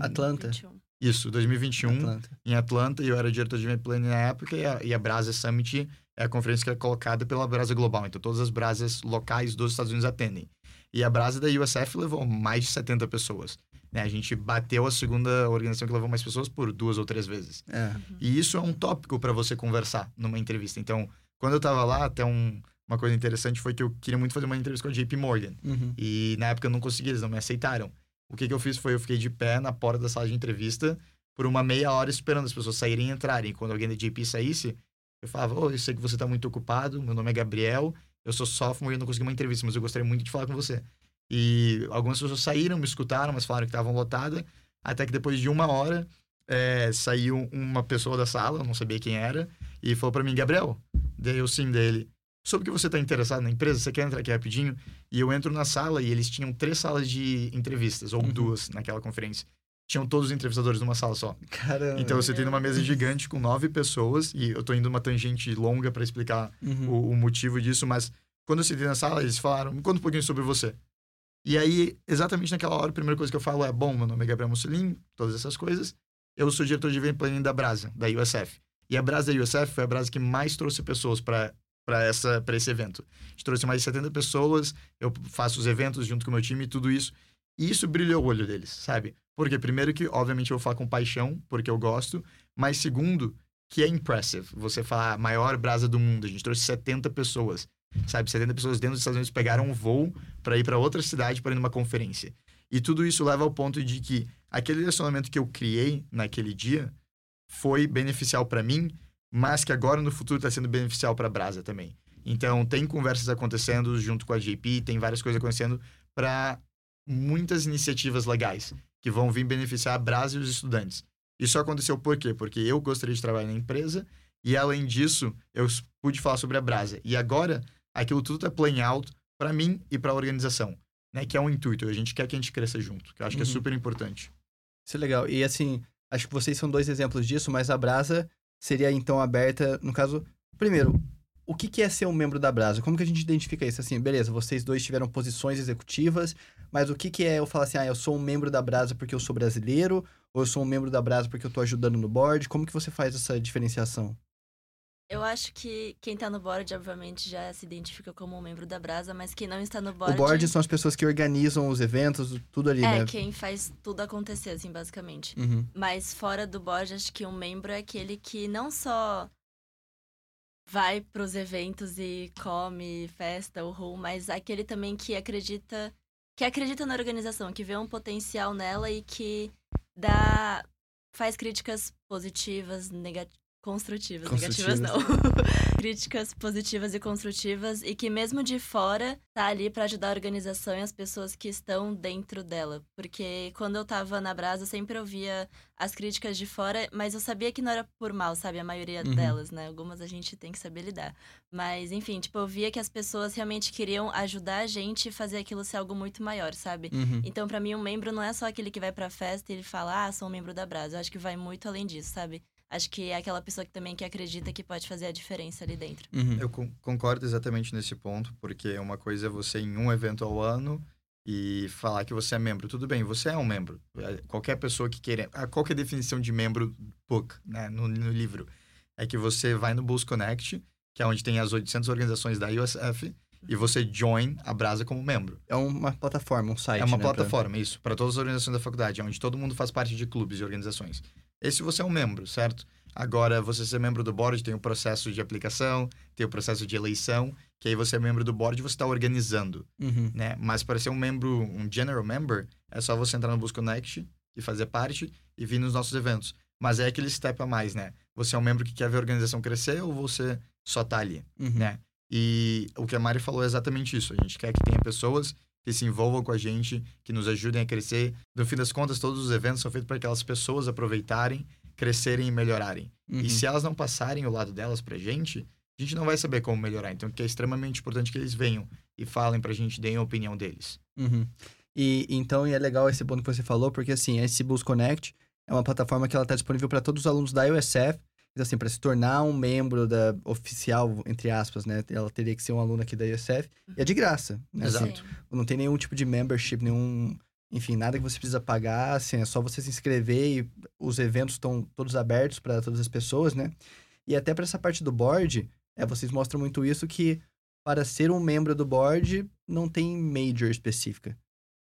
Atlanta.
21.
Isso, 2021
Atlanta.
em Atlanta e eu era diretor de event planning na época e a, e a Brasa Summit é a conferência que é colocada pela Brasa Global. Então todas as brasas locais dos Estados Unidos atendem. E a Brasa da USF levou mais de 70 pessoas. Né? A gente bateu a segunda organização que levou mais pessoas por duas ou três vezes.
É.
E isso é um tópico para você conversar numa entrevista. Então, quando eu tava lá, até um, uma coisa interessante foi que eu queria muito fazer uma entrevista com a JP Morgan.
Uhum.
E na época eu não consegui, eles não me aceitaram. O que, que eu fiz foi eu fiquei de pé na porta da sala de entrevista por uma meia hora esperando as pessoas saírem e entrarem. Quando alguém da JP saísse, eu falava: Ô, eu sei que você tá muito ocupado, meu nome é Gabriel, eu sou sophomore e eu não consegui uma entrevista, mas eu gostaria muito de falar com você. E algumas pessoas saíram, me escutaram, mas falaram que estavam lotadas. Até que depois de uma hora, é, saiu uma pessoa da sala, eu não sabia quem era, e falou para mim: Gabriel, daí eu sim dele. Sobre o que você está interessado na empresa, você quer entrar aqui rapidinho? E eu entro na sala e eles tinham três salas de entrevistas, ou
Uhum.
duas naquela conferência. Tinham todos os entrevistadores numa sala só.
Caramba.
Então você tem numa mesa gigante com nove pessoas, e eu tô indo uma tangente longa para explicar
Uhum.
o, o motivo disso, mas quando eu sentei na sala, eles falaram: me conta um pouquinho sobre você. E aí, exatamente naquela hora, a primeira coisa que eu falo é: bom, meu nome é Gabriel Mussolini, todas essas coisas. Eu sou diretor de event planning da Brasa, da USF. E a Brasa da USF foi a Brasa que mais trouxe pessoas para para essa para esse evento. A gente trouxe mais de 70 pessoas, eu faço os eventos junto com o meu time e tudo isso. E isso brilhou o olho deles, sabe? Porque primeiro que, obviamente, eu vou falar com paixão, porque eu gosto, mas segundo, que é impressive. Você falar maior brasa do mundo, a gente trouxe 70 pessoas, sabe? 70 pessoas dentro dos Estados Unidos pegaram um voo para ir para outra cidade para ir numa conferência. E tudo isso leva ao ponto de que aquele relacionamento que eu criei naquele dia foi beneficial para mim, mas que agora no futuro está sendo beneficial para a Brasa também. Então, tem conversas acontecendo junto com a JP, tem várias coisas acontecendo para muitas iniciativas legais que vão vir beneficiar a Brasa e os estudantes. Isso aconteceu por quê? Porque eu gostaria de trabalhar na empresa e, além disso, eu pude falar sobre a Brasa. E agora, aquilo tudo está playing out para mim e para a organização, né? Que é um intuito. A gente quer que a gente cresça junto, que eu acho uhum. que é uhum. super importante.
Isso é legal. E, assim, acho que vocês são dois exemplos disso, mas a Brasa seria, então, aberta... No caso, primeiro, o que, que é ser um membro da Brasa? Como que a gente identifica isso? Assim, beleza, vocês dois tiveram posições executivas, mas o que, que é eu falar assim, ah, eu sou um membro da Brasa porque eu sou brasileiro, ou eu sou um membro da Brasa porque eu tô ajudando no board? Como que você faz essa diferenciação?
Eu acho que quem tá no board, obviamente, já se identifica como um membro da Brasa, mas quem não está no board.
O board são as pessoas que organizam os eventos, tudo ali,
é,
né?
É, quem faz tudo acontecer, assim, basicamente.
Uhum.
Mas fora do board, acho que um membro é aquele que não só vai para os eventos e come, festa, o room, mas aquele também que acredita que acredita na organização, que vê um potencial nela e que dá faz críticas positivas, negativas, construtivas, construtivas não. Críticas positivas e construtivas e que mesmo de fora tá ali para ajudar a organização e as pessoas que estão dentro dela. Porque quando eu tava na Brasa, eu sempre ouvia as críticas de fora, mas eu sabia que não era por mal, sabe? A maioria uhum. delas, né? Algumas a gente tem que saber lidar. Mas, enfim, tipo, eu via que as pessoas realmente queriam ajudar a gente e fazer aquilo ser algo muito maior, sabe?
Uhum.
Então, para mim, um membro não é só aquele que vai pra festa e ele fala, ah, sou um membro da Brasa. Eu acho que vai muito além disso, sabe? Acho que é aquela pessoa que também que acredita que pode fazer a diferença ali dentro.
Uhum. Eu concordo exatamente nesse ponto, porque uma coisa é você em um evento ao ano e falar que você é membro. Tudo bem, você é um membro. É, qualquer pessoa que queira... Qual que é a definição de membro book, né, no, no livro? É que você vai no Bulls Connect, que é onde tem as 800 organizações da USF, e você join a Brasa como membro.
É uma plataforma, um site.
É uma
né,
plataforma, pra... isso, para todas as organizações da faculdade, onde todo mundo faz parte de clubes e organizações. Esse você é um membro, certo? Agora, você ser membro do board tem o processo de aplicação, tem o processo de eleição, que aí você é membro do board e você está organizando,
uhum.
né? Mas para ser um membro, um general member, é só você entrar no Boost Connect e fazer parte e vir nos nossos eventos. Mas é aquele step a mais, né? Você é um membro que quer ver a organização crescer ou você só tá ali,
uhum.
né? E o que a Mari falou é exatamente isso. A gente quer que tenha pessoas que se envolvam com a gente, que nos ajudem a crescer. No fim das contas, todos os eventos são feitos para aquelas pessoas aproveitarem, crescerem e melhorarem.
Uhum.
E se elas não passarem o lado delas pra gente, a gente não vai saber como melhorar. Então, que é extremamente importante que eles venham e falem pra gente, deem a opinião deles.
Uhum. E então, e é legal esse ponto que você falou, porque assim, esse Boost Connect é uma plataforma que ela está disponível para todos os alunos da USF. Então, assim, para se tornar um membro da oficial, entre aspas, né? Ela teria que ser um aluno aqui da USF. E é de graça, né?
Exato.
Assim, não tem nenhum tipo de membership, nenhum... Enfim, nada que você precisa pagar, assim, é só você se inscrever e os eventos estão todos abertos para todas as pessoas, né? E até para essa parte do board, é, vocês mostram muito isso que para ser um membro do board não tem major específica.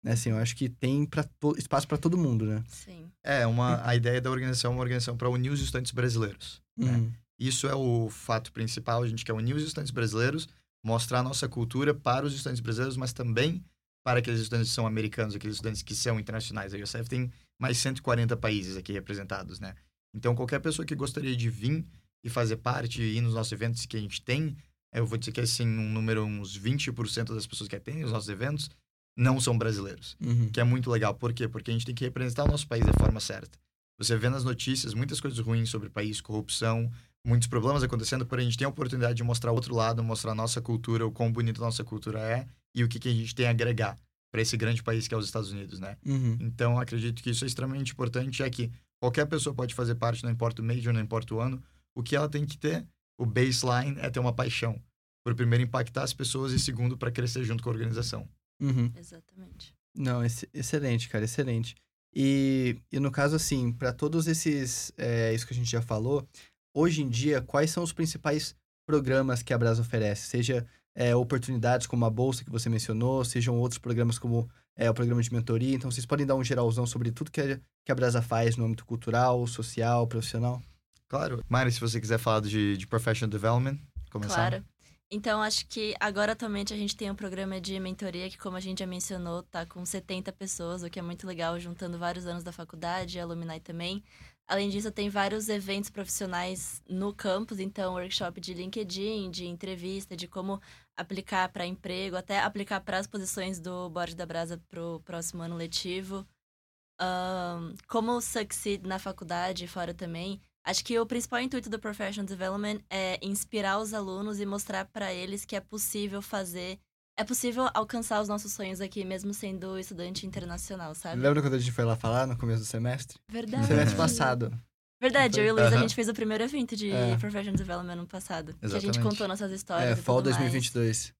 Né? Assim, eu acho que tem pra to... espaço para todo mundo, né?
Sim.
É, uma, a ideia da organização é uma organização para unir os estudantes brasileiros. Né?
Uhum.
Isso é o fato principal. A gente quer unir os estudantes brasileiros, mostrar a nossa cultura para os estudantes brasileiros, mas também para aqueles estudantes que são americanos, aqueles estudantes que são internacionais. A USF tem mais 140 países aqui representados, né? Então, qualquer pessoa que gostaria de vir e fazer parte e ir nos nossos eventos que a gente tem, eu vou dizer que, assim, um número, uns 20% das pessoas que atendem os nossos eventos não são brasileiros.
Uhum.
Que é muito legal. Por quê? Porque a gente tem que representar o nosso país da forma certa. Você vê nas notícias muitas coisas ruins sobre o país, corrupção, muitos problemas acontecendo, porém a gente tem a oportunidade de mostrar outro lado, mostrar a nossa cultura, o quão bonita a nossa cultura é e o que, que a gente tem a agregar para esse grande país que é os Estados Unidos, né?
Uhum.
Então, acredito que isso é extremamente importante, é que qualquer pessoa pode fazer parte, não importa o major, não importa o ano, o que ela tem que ter, o baseline é ter uma paixão. Por primeiro, impactar as pessoas e segundo, para crescer junto com a organização.
Uhum.
Exatamente.
Não, ex excelente, cara, excelente. E, e no caso, assim, para todos esses, é, isso que a gente já falou, hoje em dia, quais são os principais programas que a Brasa oferece, seja é, oportunidades como a bolsa que você mencionou, sejam outros programas como é, o programa de mentoria. Então, vocês podem dar um geralzão sobre tudo que a, que a Brasa faz no âmbito cultural, social, profissional?
Claro. Mari, se você quiser falar de, de Professional Development, começar.
Claro. Então, acho que agora atualmente a gente tem um programa de mentoria que, como a gente já mencionou, tá com 70 pessoas, o que é muito legal, juntando vários anos da faculdade, alumni também. Além disso, tem vários eventos profissionais no campus, então, workshop de LinkedIn, de entrevista, de como aplicar para emprego, até aplicar para as posições do Board da Brasa para o próximo ano letivo. Um, como succeed na faculdade e fora também. Acho que o principal intuito do Professional Development é inspirar os alunos e mostrar para eles que é possível fazer. É possível alcançar os nossos sonhos aqui, mesmo sendo estudante internacional, sabe?
Lembra quando a gente foi lá falar no começo do semestre?
Verdade.
Semestre passado.
Verdade, eu e o Luiz, a gente fez o primeiro evento de
É.
Professional Development no passado. Que a gente
Exatamente.
contou nossas histórias.
É, Fall
tudo mais.
2022.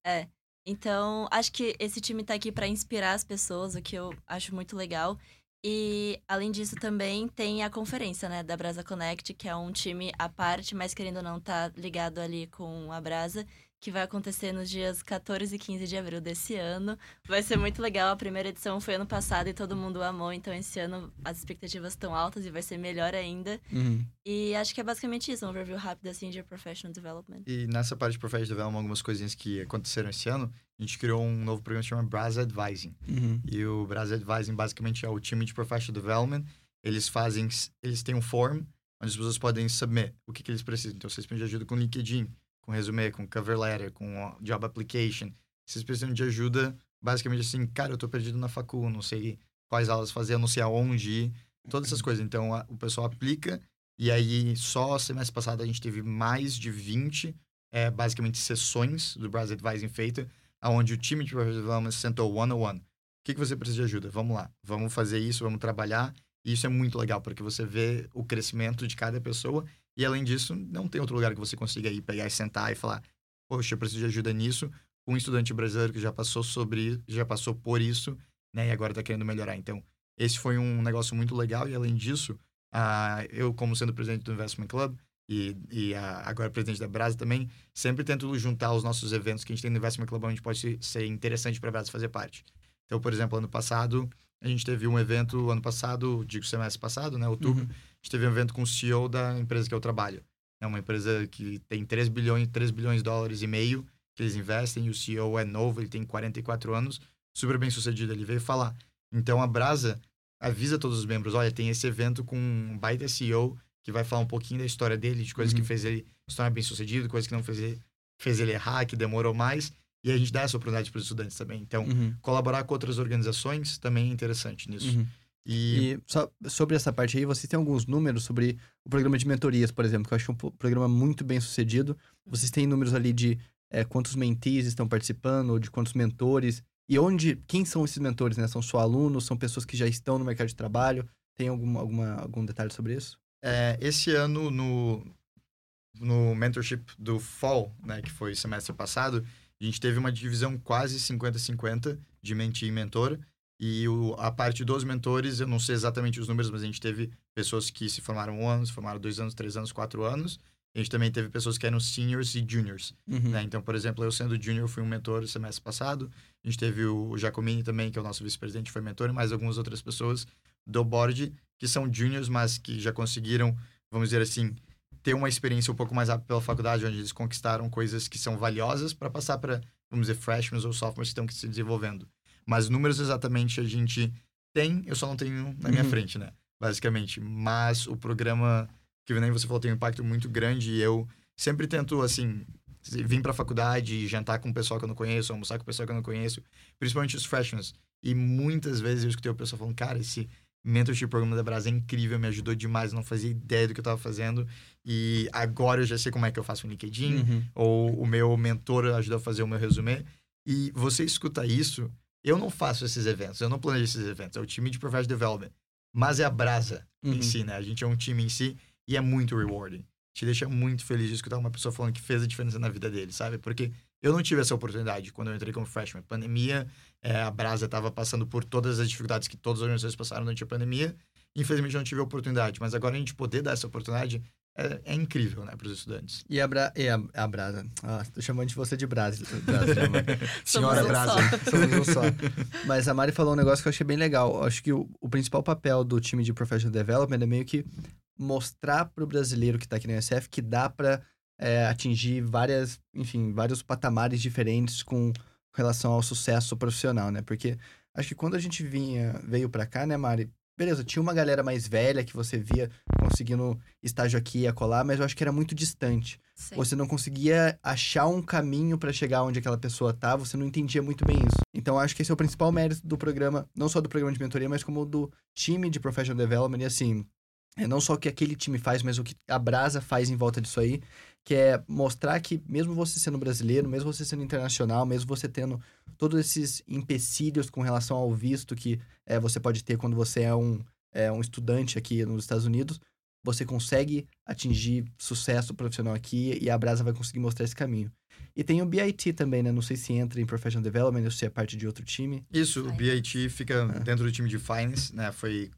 Então, acho que esse time tá aqui para inspirar as pessoas, o que eu acho muito legal. E, além disso, também tem a conferência, né, da Brasa Connect, que é um time à parte, mas querendo ou não, tá ligado ali com a Brasa, que vai acontecer nos dias 14 e 15 de abril desse ano. Vai ser muito legal. A primeira edição foi ano passado e todo mundo amou, então esse ano as expectativas estão altas e vai ser melhor ainda.
Uhum.
E acho que é basicamente isso, um review rápido assim de Professional Development.
E nessa parte de Professional Development, algumas coisinhas que aconteceram esse ano, a gente criou um novo programa que se chama Brasa Advising.
Uhum.
E o Brasa Advising basicamente é o time de Professional Development. Eles fazem, eles têm um form onde as pessoas podem submit o que, que eles precisam. Então, vocês precisam de ajuda com LinkedIn, com resume, com cover letter, com job application. Vocês precisam de ajuda, basicamente assim, cara, eu tô perdido na facul, não sei quais aulas fazer, eu não sei aonde ir, todas essas coisas. Então, a- o pessoal aplica e aí, só semestre passado, a gente teve mais de 20, é, basicamente, sessões do Brasa Advising feita, onde o time de Professional Development sentou one-on-one. O que, que você precisa de ajuda? Vamos lá, vamos fazer isso, vamos trabalhar. E isso é muito legal, porque você vê o crescimento de cada pessoa. E além disso, não tem outro lugar que você consiga ir pegar e sentar e falar: Poxa, eu preciso de ajuda nisso. Um estudante brasileiro que já passou sobre, já passou por isso, né? E agora está querendo melhorar. Então, esse foi um negócio muito legal. E além disso, ah, eu, como sendo presidente do Investment Club e, e agora presidente da Brasa também, sempre tento juntar os nossos eventos que a gente tem no Investment Club, onde pode ser interessante para a Brasa fazer parte. Então, por exemplo, ano passado, a gente teve um evento, ano passado, digo semestre passado, né? Outubro,
Uhum.
Gente teve um evento com o CEO da empresa que eu trabalho. É uma empresa que tem 3 bilhões, 3 bilhões de dólares e meio que eles investem, e o CEO é novo, ele tem 44 anos, super bem sucedido. Ele veio falar. Então a Brasa avisa todos os membros: olha, tem esse evento com um baita CEO que vai falar um pouquinho da história dele, de coisas
Uhum.
que fez ele se tornar bem sucedido, coisas que não fez ele, fez ele errar, que demorou mais. E a gente dá essa oportunidade para os estudantes também. Então,
Uhum.
colaborar com outras organizações também é interessante nisso.
Uhum.
E,
E sobre essa parte aí, vocês têm alguns números sobre o programa de mentorias, por exemplo, que eu acho um po- programa muito bem sucedido. Vocês têm números ali de é, quantos mentees estão participando, ou de quantos mentores, e onde, quem são esses mentores, né? São só alunos, são pessoas que já estão no mercado de trabalho? Tem algum, alguma, algum detalhe sobre isso?
É, esse ano, no, no mentorship do Fall, né, que foi semestre passado, a gente teve uma divisão quase 50-50 de mentee e mentor. E o, a parte dos mentores, eu não sei exatamente os números, mas a gente teve pessoas que se formaram um ano, se formaram dois anos, três anos, quatro anos. A gente também teve pessoas que eram seniors e juniors.
Uhum.
né? Então, por exemplo, eu sendo junior, fui um mentor semestre passado. A gente teve o Jacomini também, que é o nosso vice-presidente, foi mentor, e mais algumas outras pessoas do board que são juniors, mas que já conseguiram, vamos dizer assim, ter uma experiência um pouco mais rápida pela faculdade, onde eles conquistaram coisas que são valiosas para passar para, vamos dizer, freshmen ou sophomores que estão se desenvolvendo. Mas números exatamente a gente tem, eu só não tenho na minha
Uhum.
frente, né? Basicamente. Mas o programa, que nem você falou, tem um impacto muito grande e eu sempre tento, assim, vir pra faculdade, jantar com o pessoal que eu não conheço, almoçar com o pessoal que eu não conheço, principalmente os freshmen. E muitas vezes eu escutei o pessoal falando, cara, esse mentorship programa da Brasa é incrível, me ajudou demais, não fazia ideia do que eu tava fazendo. E agora eu já sei como é que eu faço o LinkedIn,
Uhum.
ou o meu mentor ajudou a fazer o meu resumê. E você escuta isso, eu não faço esses eventos, eu não planejo esses eventos, é o time de Professional Development. Mas é a Brasa
Uhum.
em si, né? A gente é um time em si e é muito rewarding. Te deixa muito feliz de escutar uma pessoa falando que fez a diferença na vida dele, sabe? Porque eu não tive essa oportunidade quando eu entrei como freshman. Pandemia, é, a Brasa estava passando por todas as dificuldades que todas as organizações passaram durante a pandemia. Infelizmente, eu não tive a oportunidade. Mas agora a gente poder dar essa oportunidade é, é incrível, né, para os estudantes.
E a, Bra... e a, a Brasa. Ah, tô chamando de você de Brasa. Brasa né?
Senhora Brasa.
Somos um só. Mas a Mari falou um negócio que eu achei bem legal. Eu acho que o, o principal papel do time de Professional Development é meio que mostrar pro brasileiro que tá aqui no SF que dá pra é, atingir várias, enfim, vários patamares diferentes com relação ao sucesso profissional, né? Porque acho que quando a gente vinha, veio pra cá, né, Mari? Beleza, tinha uma galera mais velha que você via conseguindo estágio aqui e acolá, mas eu acho que era muito distante.
Sim.
Você não conseguia achar um caminho pra chegar onde aquela pessoa tá, você não entendia muito bem isso. Então eu acho que esse é o principal mérito do programa, não só do programa de mentoria, mas como do time de professional development e assim, é não só o que aquele time faz, mas o que a Brasa faz em volta disso aí, que é mostrar que mesmo você sendo brasileiro, mesmo você sendo internacional, mesmo você tendo todos esses empecilhos com relação ao visto que é, você pode ter quando você é um, é um estudante aqui nos Estados Unidos, você consegue atingir sucesso profissional aqui e a Brasa vai conseguir mostrar esse caminho. E tem o BIT também, né? Não sei se entra em Professional Development ou se é parte de outro time.
Isso, o BIT fica
É.
dentro do time de Finance, né? Foi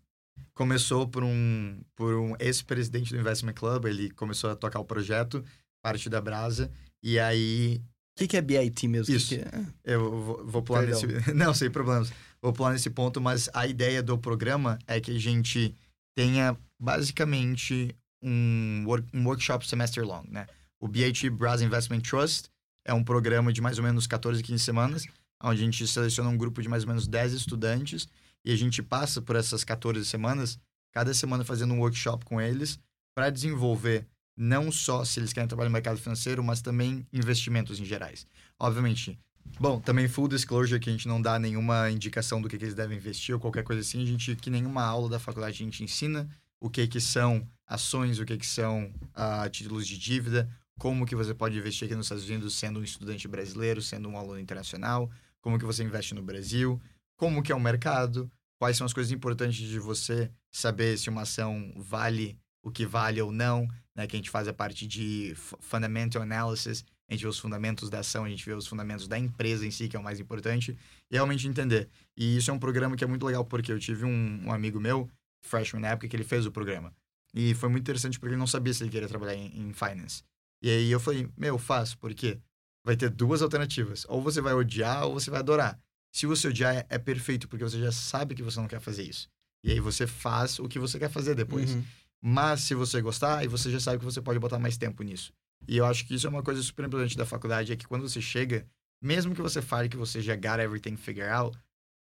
começou por um por um ex-presidente do Investment Club, ele começou a tocar o projeto, parte da Brasa, e aí
O que, que é BIT mesmo?
Isso.
Que que é?
eu vou, vou pular
Perdão.
nesse não, sem problemas. Vou pular nesse ponto, mas a ideia do programa é que a gente tenha basicamente um, work- um workshop semester long, né? O BIT Brasa Investment Trust é um programa de mais ou menos 14, 15 semanas, onde a gente seleciona um grupo de mais ou menos 10 estudantes e a gente passa por essas 14 semanas, cada semana fazendo um workshop com eles para desenvolver não só se eles querem trabalhar no mercado financeiro, mas também investimentos em gerais. Obviamente, bom, também full disclosure que a gente não dá nenhuma indicação do que, que eles devem investir ou qualquer coisa assim, a gente que nenhuma aula da faculdade a gente ensina o que que são ações, o que que são ah, títulos de dívida, como que você pode investir aqui nos Estados Unidos sendo um estudante brasileiro, sendo um aluno internacional, como que você investe no Brasil, como que é o mercado, quais são as coisas importantes de você saber se uma ação vale o que vale ou não, né? Que a gente faz a parte de fu- fundamental analysis, a gente vê os fundamentos da ação, a gente vê os fundamentos da empresa em si, que é o mais importante, e realmente entender. E isso é um programa que é muito legal, porque eu tive um, um amigo meu, freshman na época, que ele fez o programa. E foi muito interessante porque ele não sabia se ele queria trabalhar em, em finance. E aí eu falei, meu, faz, porque vai ter duas alternativas. Ou você vai odiar ou você vai adorar. Se você odiar, é, é perfeito, porque você já sabe que você não quer fazer isso. E aí você faz o que você quer fazer depois.
Uhum.
Mas se você gostar, aí você já sabe que você pode botar mais tempo nisso. E eu acho que isso é uma coisa super importante da faculdade, é que quando você chega, mesmo que você fale que você já got everything figured out,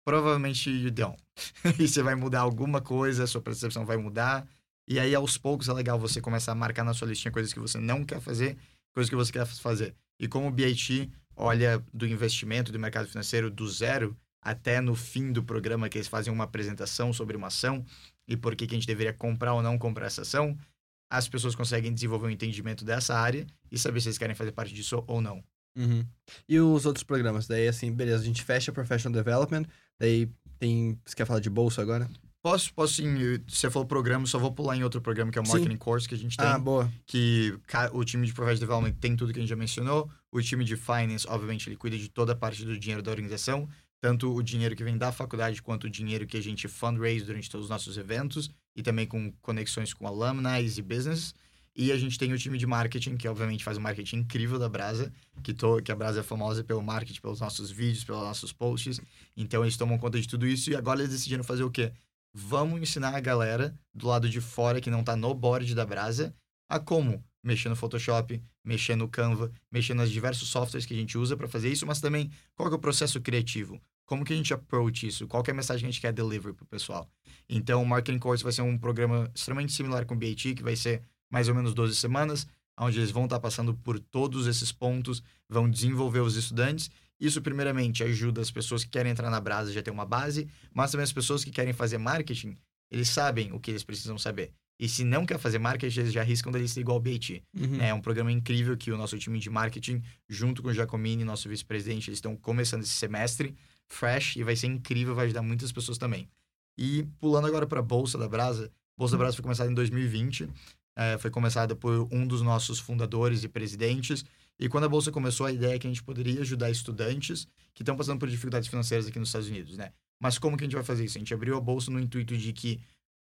provavelmente you don't. e você vai mudar alguma coisa, sua percepção vai mudar. E aí, aos poucos, é legal você começar a marcar na sua listinha coisas que você não quer fazer, coisas que você quer fazer. E como o BIT olha do investimento, do mercado financeiro, do zero até no fim do programa, que eles fazem uma apresentação sobre uma ação e por que, que a gente deveria comprar ou não comprar essa ação, as pessoas conseguem desenvolver um entendimento dessa área e saber se eles querem fazer parte disso ou não.
Uhum. E os outros programas? Daí, assim, beleza, a gente fecha Professional Development, daí tem... Você quer falar de bolsa agora?
Posso, posso sim, se você falou programa, só vou pular em outro programa que é o
Sim.
Marketing Course que a gente tem.
Ah, boa.
que o time de Professional Development tem tudo que a gente já mencionou. O time de Finance, obviamente, ele cuida de toda a parte do dinheiro da organização, tanto o dinheiro que vem da faculdade quanto o dinheiro que a gente fundraise durante todos os nossos eventos e também com conexões com alumni e business. E a gente tem o time de marketing, que obviamente faz um marketing incrível da Brasa, que, to, que a Brasa é famosa pelo marketing, pelos nossos vídeos, pelos nossos posts. Então eles tomam conta de tudo isso e agora eles decidiram fazer o quê? Vamos ensinar a galera do lado de fora que não tá no board da Brasa a como mexer no Photoshop, mexer no Canva, mexer nos diversos softwares que a gente usa para fazer isso, mas também qual é o processo criativo? Como que a gente approach isso? Qual é a mensagem que a gente quer deliver pro pessoal? Então, o Marketing Course vai ser um programa extremamente similar com o BAT, que vai ser mais ou menos 12 semanas, onde eles vão estar passando por todos esses pontos, vão desenvolver os estudantes. Isso, primeiramente, ajuda as pessoas que querem entrar na Brasa já ter uma base, mas também as pessoas que querem fazer marketing, eles sabem o que eles precisam saber. E se não quer fazer marketing, eles já arriscam da lista igual o BAT.
Uhum.
É um programa incrível que o nosso time de marketing, junto com o Giacomini, nosso vice-presidente, eles estão começando esse semestre, fresh, e vai ser incrível, vai ajudar muitas pessoas também. E pulando agora para a Bolsa da Brasa, Bolsa da Brasa foi começada em 2020, é, foi começada por um dos nossos fundadores e presidentes, e quando a Bolsa começou, a ideia é que a gente poderia ajudar estudantes que estão passando por dificuldades financeiras aqui nos Estados Unidos, né? Mas como que a gente vai fazer isso? A gente abriu a Bolsa no intuito de que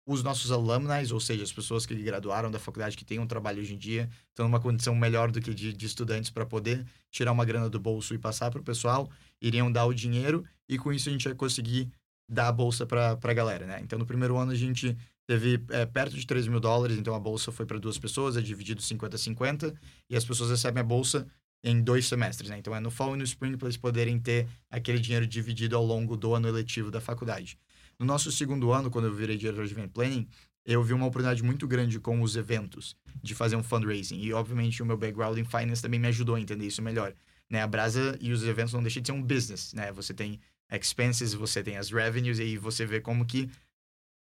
os nossos alumni, ou seja, as pessoas que graduaram da faculdade, que têm um trabalho hoje em dia, estão numa condição melhor do que de, de estudantes para poder tirar uma grana do bolso e passar para o pessoal, iriam dar o dinheiro e com isso a gente vai conseguir dar a bolsa para a galera, né? Então, no primeiro ano a gente teve é, perto de 3 mil dólares, então a bolsa foi para duas pessoas, é dividido 50-50, e as pessoas recebem a bolsa em dois semestres, né? Então é no fall e no spring para eles poderem ter aquele dinheiro dividido ao longo do ano letivo da faculdade. No nosso segundo ano, quando eu virei diretor de event planning, eu vi uma oportunidade muito grande com os eventos, de fazer um fundraising. E, obviamente, o meu background em finance também me ajudou a entender isso melhor. Né? A Brasa e os eventos não deixam de ser um business, né? Você tem expenses, você tem as revenues, e aí você vê como que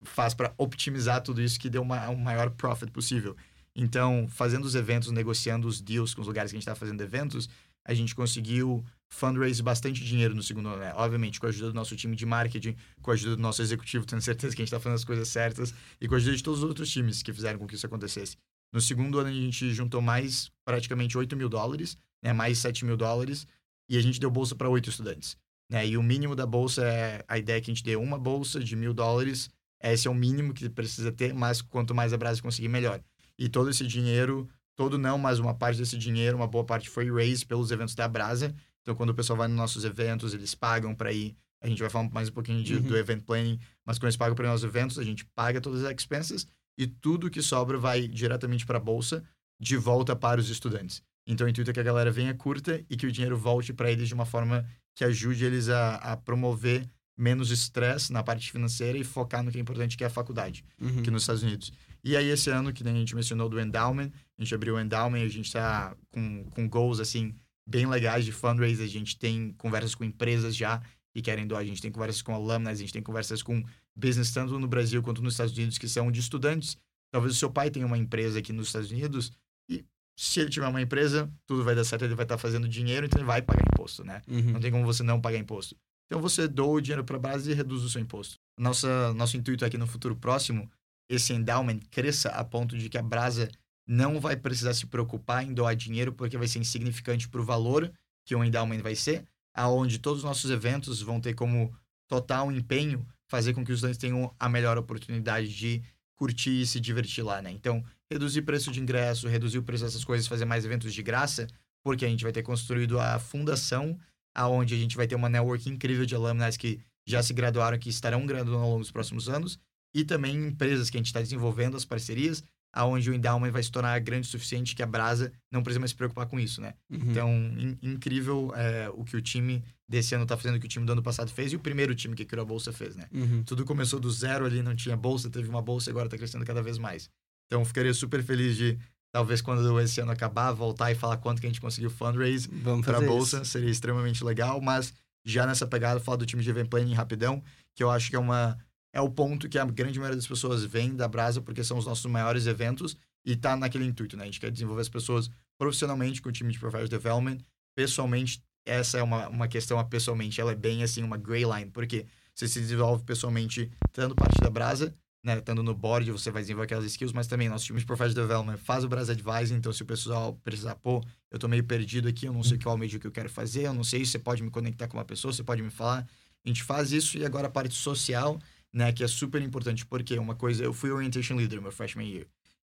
faz para optimizar tudo isso que dê uma, um maior profit possível. Então, fazendo os eventos, negociando os deals com os lugares que a gente está fazendo eventos, a gente conseguiu fundraise bastante dinheiro no segundo ano. Né? Obviamente, com a ajuda do nosso time de marketing, com a ajuda do nosso executivo, tenho certeza que a gente está fazendo as coisas certas, e com a ajuda de todos os outros times que fizeram com que isso acontecesse. No segundo ano, a gente juntou mais, praticamente 8 mil dólares, né? mais 7 mil dólares, e a gente deu bolsa para oito estudantes. Né? E o mínimo da bolsa é a ideia é que a gente dê uma bolsa de mil dólares. Esse é o mínimo que precisa ter, mas quanto mais a Brasa conseguir, melhor. E todo esse dinheiro, todo não, mas uma parte desse dinheiro, uma boa parte foi raised pelos eventos da Brasa. Então, quando o pessoal vai nos nossos eventos, eles pagam para ir. A gente vai falar mais um pouquinho de, uhum. do event planning, mas quando eles pagam para ir nos eventos, a gente paga todas as expenses e tudo que sobra vai diretamente para a bolsa, de volta para os estudantes. Então, o intuito é que a galera venha curta e que o dinheiro volte para eles de uma forma que ajude eles a, a promover menos estresse na parte financeira e focar no que é importante, que é a faculdade, uhum. aqui nos Estados Unidos. E aí, esse ano, que a gente mencionou do Endowment, a gente abriu o Endowment, a gente está com, com goals, assim, bem legais de fundraise, a gente tem conversas com empresas já que querem doar, a gente tem conversas com alumni, a gente tem conversas com business tanto no Brasil quanto nos Estados Unidos, que são de estudantes. Talvez o seu pai tenha uma empresa aqui nos Estados Unidos e se ele tiver uma empresa, tudo vai dar certo, ele vai estar fazendo dinheiro, então ele vai pagar imposto, né? Uhum. Não tem como você não pagar imposto. Então você doa o dinheiro para a base e reduz o seu imposto. Nossa, nosso intuito aqui no futuro próximo, esse endowment cresça a ponto de que a Brasa não vai precisar se preocupar em doar dinheiro porque vai ser insignificante para o valor que o endowment vai ser, aonde todos os nossos eventos vão ter como total empenho fazer com que os estudantes tenham a melhor oportunidade de curtir e se divertir lá, né? Então, reduzir preço de ingresso, reduzir o preço dessas coisas, fazer mais eventos de graça, porque a gente vai ter construído a fundação aonde a gente vai ter uma network incrível de alumni que já se graduaram, que estarão graduando ao longo dos próximos anos, e também empresas que a gente está desenvolvendo as parcerias, aonde o endowment vai se tornar grande o suficiente que a Brasa não precisa mais se preocupar com isso, né? Uhum. Então, in, incrível é, o que o time desse ano está fazendo, o que o time do ano passado fez, e o primeiro time que criou a Bolsa fez, né? Uhum. Tudo começou do zero ali, não tinha bolsa, teve uma bolsa, e agora está crescendo cada vez mais. Então, ficaria super feliz de Talvez quando esse ano acabar, voltar e falar quanto que a gente conseguiu fundraise para a bolsa, isso. seria extremamente legal, mas já nessa pegada, falar do time de event planning rapidão, que eu acho que é uma é o ponto que a grande maioria das pessoas vem da Brasa porque são os nossos maiores eventos e tá naquele intuito, né? A gente quer desenvolver as pessoas profissionalmente com o time de Professional Development, pessoalmente, essa é uma, uma questão, pessoalmente, ela é bem assim, uma gray line, porque você se desenvolve pessoalmente tanto parte da Brasa, né, estando no board, você vai desenvolver aquelas skills, mas também nosso time de Professional Development faz o Brasil Advising, então se o pessoal precisar, pô, eu tô meio perdido aqui, eu não sei qual meio que eu quero fazer, eu não sei, você pode me conectar com uma pessoa, você pode me falar. A gente faz isso e agora a parte social, né, que é super importante, porque uma coisa, eu fui Orientation Leader meu freshman year,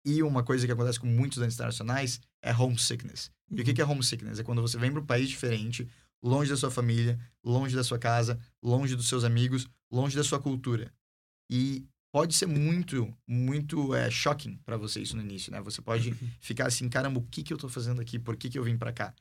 e uma coisa que acontece com muitos estudantes internacionais é homesickness. E o que é homesickness? É quando você vem para um país diferente, longe da sua família, longe da sua casa, longe dos seus amigos, longe da sua cultura. E pode ser muito, muito é, shocking para você isso no início, né? Você pode ficar assim, caramba, o que, que eu tô fazendo aqui? Por que, que eu vim para cá?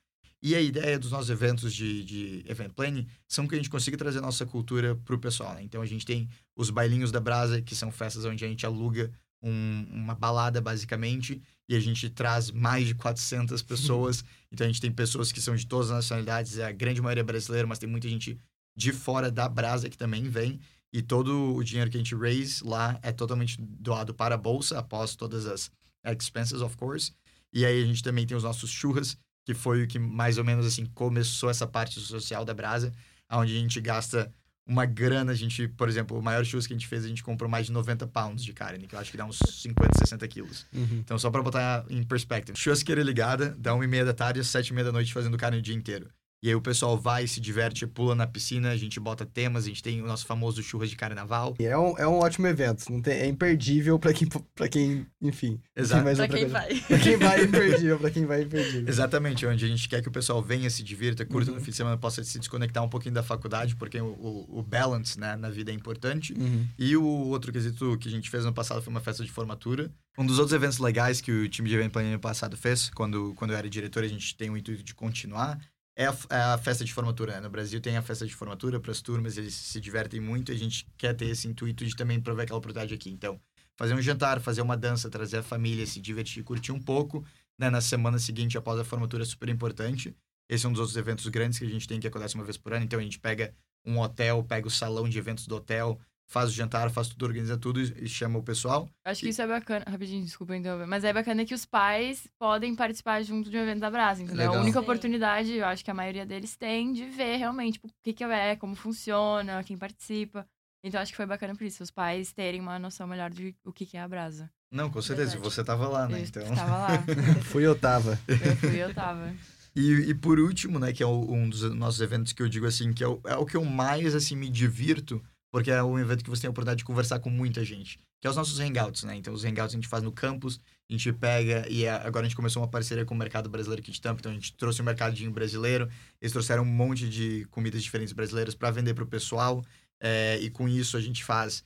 E a ideia dos nossos eventos de, de event planning são que a gente consiga trazer a nossa cultura pro pessoal, né? Então a gente tem os bailinhos da brasa, que são festas onde a gente aluga um, uma balada, basicamente, e a gente traz mais de 400 pessoas. então a gente tem pessoas que são de todas as nacionalidades, a grande maioria é brasileira, mas tem muita gente de fora da brasa que também vem. E todo o dinheiro que a gente raise lá é totalmente doado para a bolsa, após todas as expenses, of course. E aí a gente também tem os nossos churras, que foi o que mais ou menos assim começou essa parte social da Brasa, onde a gente gasta uma grana, a gente, por exemplo, o maior churras que a gente fez, a gente comprou mais de 90 pounds de carne, que eu acho que dá uns 50, 60 quilos. Uhum. Então, só para botar em perspective. Churrasqueira ligada, dá uma e meia da tarde às sete e meia da noite fazendo carne o dia inteiro. E aí o pessoal vai, se diverte, pula na piscina, a gente bota temas, a gente tem o nosso famoso churras de carnaval.
E é um, é um ótimo evento. Não tem, é imperdível pra quem, pra quem, enfim.
Exato.
Mais
Pra quem
coisa.
vai.
Pra quem vai, é imperdível. Pra quem vai, é imperdível.
Exatamente, onde a gente quer que o pessoal venha, se divirta, curta
Uhum.
no fim de semana, possa se desconectar um pouquinho da faculdade, porque o, o, o balance né, na vida é importante.
Uhum.
E o outro quesito que a gente fez no passado foi uma festa de formatura. Um dos outros eventos legais que o time de evento planning ano passado fez, quando, quando eu era diretor, a gente tem o intuito de continuar, é a, é a festa de formatura. né? No Brasil tem a festa de formatura para as turmas, eles se divertem muito e a gente quer ter esse intuito de também prover aquela oportunidade aqui. Então, fazer um jantar, fazer uma dança, trazer a família, se divertir, curtir um pouco, né? Na semana seguinte, após a formatura, é super importante. Esse é um dos outros eventos grandes que a gente tem que acontece uma vez por ano. Então, a gente pega um hotel, pega o salão de eventos do hotel, faz o jantar, faz tudo, organiza tudo e e chama o pessoal.
Acho que isso é bacana. Rapidinho, desculpa interromper. Mas é bacana que os pais podem participar junto de um evento da Brasa, entendeu?
Legal.
A única
Sim.
oportunidade, eu acho que a maioria deles tem, de ver realmente tipo, o que, que é, como funciona, quem participa. Então acho que foi bacana por isso, os pais terem uma noção melhor de o que, que é a Brasa.
Não, com certeza,
Verdade.
você tava lá, né?
Eu
Então...
estava lá.
Fui eu tava.
Eu fui, eu tava.
E, e por último, né, que é o- um dos nossos eventos que eu digo assim, que é o, é o que eu mais, assim, me divirto, porque é um evento que você tem a oportunidade de conversar com muita gente, que é os nossos hangouts, né? Então, os hangouts a gente faz no campus, a gente pega, e a- agora a gente começou uma parceria com o mercado brasileiro aqui de Tampa, então a gente trouxe o mercadinho brasileiro, eles trouxeram um monte de comidas diferentes brasileiras para vender pro pessoal, é, e com isso a gente faz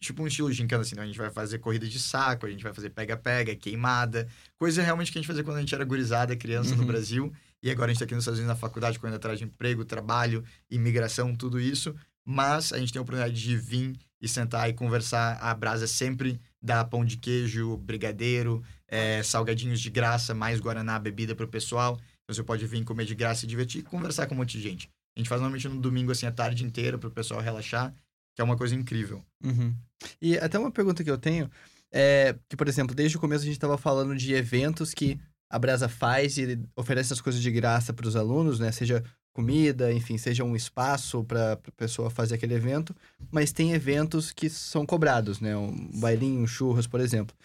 tipo um estilo gincana, assim, então a gente vai fazer corrida de saco, a gente vai fazer pega-pega, queimada, coisa realmente que a gente fazia quando a gente era gurizada, criança no
Uhum.
Brasil, e agora a gente tá aqui nos Estados Unidos na faculdade, correndo atrás de emprego, trabalho, imigração, tudo isso. Mas a gente tem a oportunidade de vir e sentar e conversar. A Brasa sempre dá pão de queijo, brigadeiro, é, salgadinhos de graça, mais Guaraná, bebida pro pessoal. Então você pode vir comer de graça e divertir e conversar com um monte de gente. A gente faz normalmente no domingo, assim, a tarde inteira pro pessoal relaxar, que é uma coisa incrível.
Uhum. E até uma pergunta que eu tenho é que, por exemplo, desde o começo a gente estava falando de eventos que a Brasa faz e oferece as coisas de graça para os alunos, né? Seja comida, enfim, seja um espaço para a pessoa fazer aquele evento, mas tem eventos que são cobrados, né? Um bailinho, um churras, por exemplo.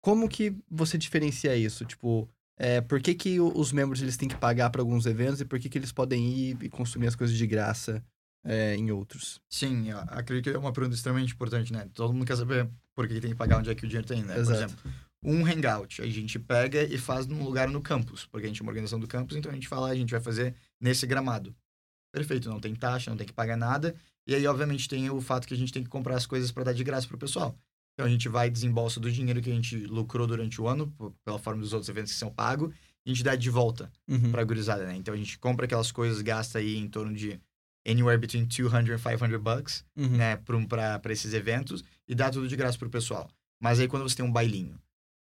Como que você diferencia isso? Tipo, é, por que, que os membros eles têm que pagar para alguns eventos e por que, que eles podem ir e consumir as coisas de graça é, em outros?
Sim, acredito que é uma pergunta extremamente importante, né? Todo mundo quer saber por que tem que pagar, onde é que o dinheiro tem, né? Por
Exato.
exemplo, um hangout, a gente pega e faz num lugar no campus, porque a gente é uma organização do campus, então a gente fala, a gente vai fazer nesse gramado. Perfeito, não tem taxa, não tem que pagar nada. E aí, obviamente, tem o fato que a gente tem que comprar as coisas para dar de graça pro pessoal. Então a gente vai desembolsa do dinheiro que a gente lucrou durante o ano, pela forma dos outros eventos que são pagos, e a gente dá de volta
Uhum.
pra gurizada, né? Então a gente compra aquelas coisas, gasta aí em torno de anywhere between 200 and 500 bucks
Uhum.
né, para esses eventos e dá tudo de graça pro pessoal. Mas aí quando você tem um bailinho,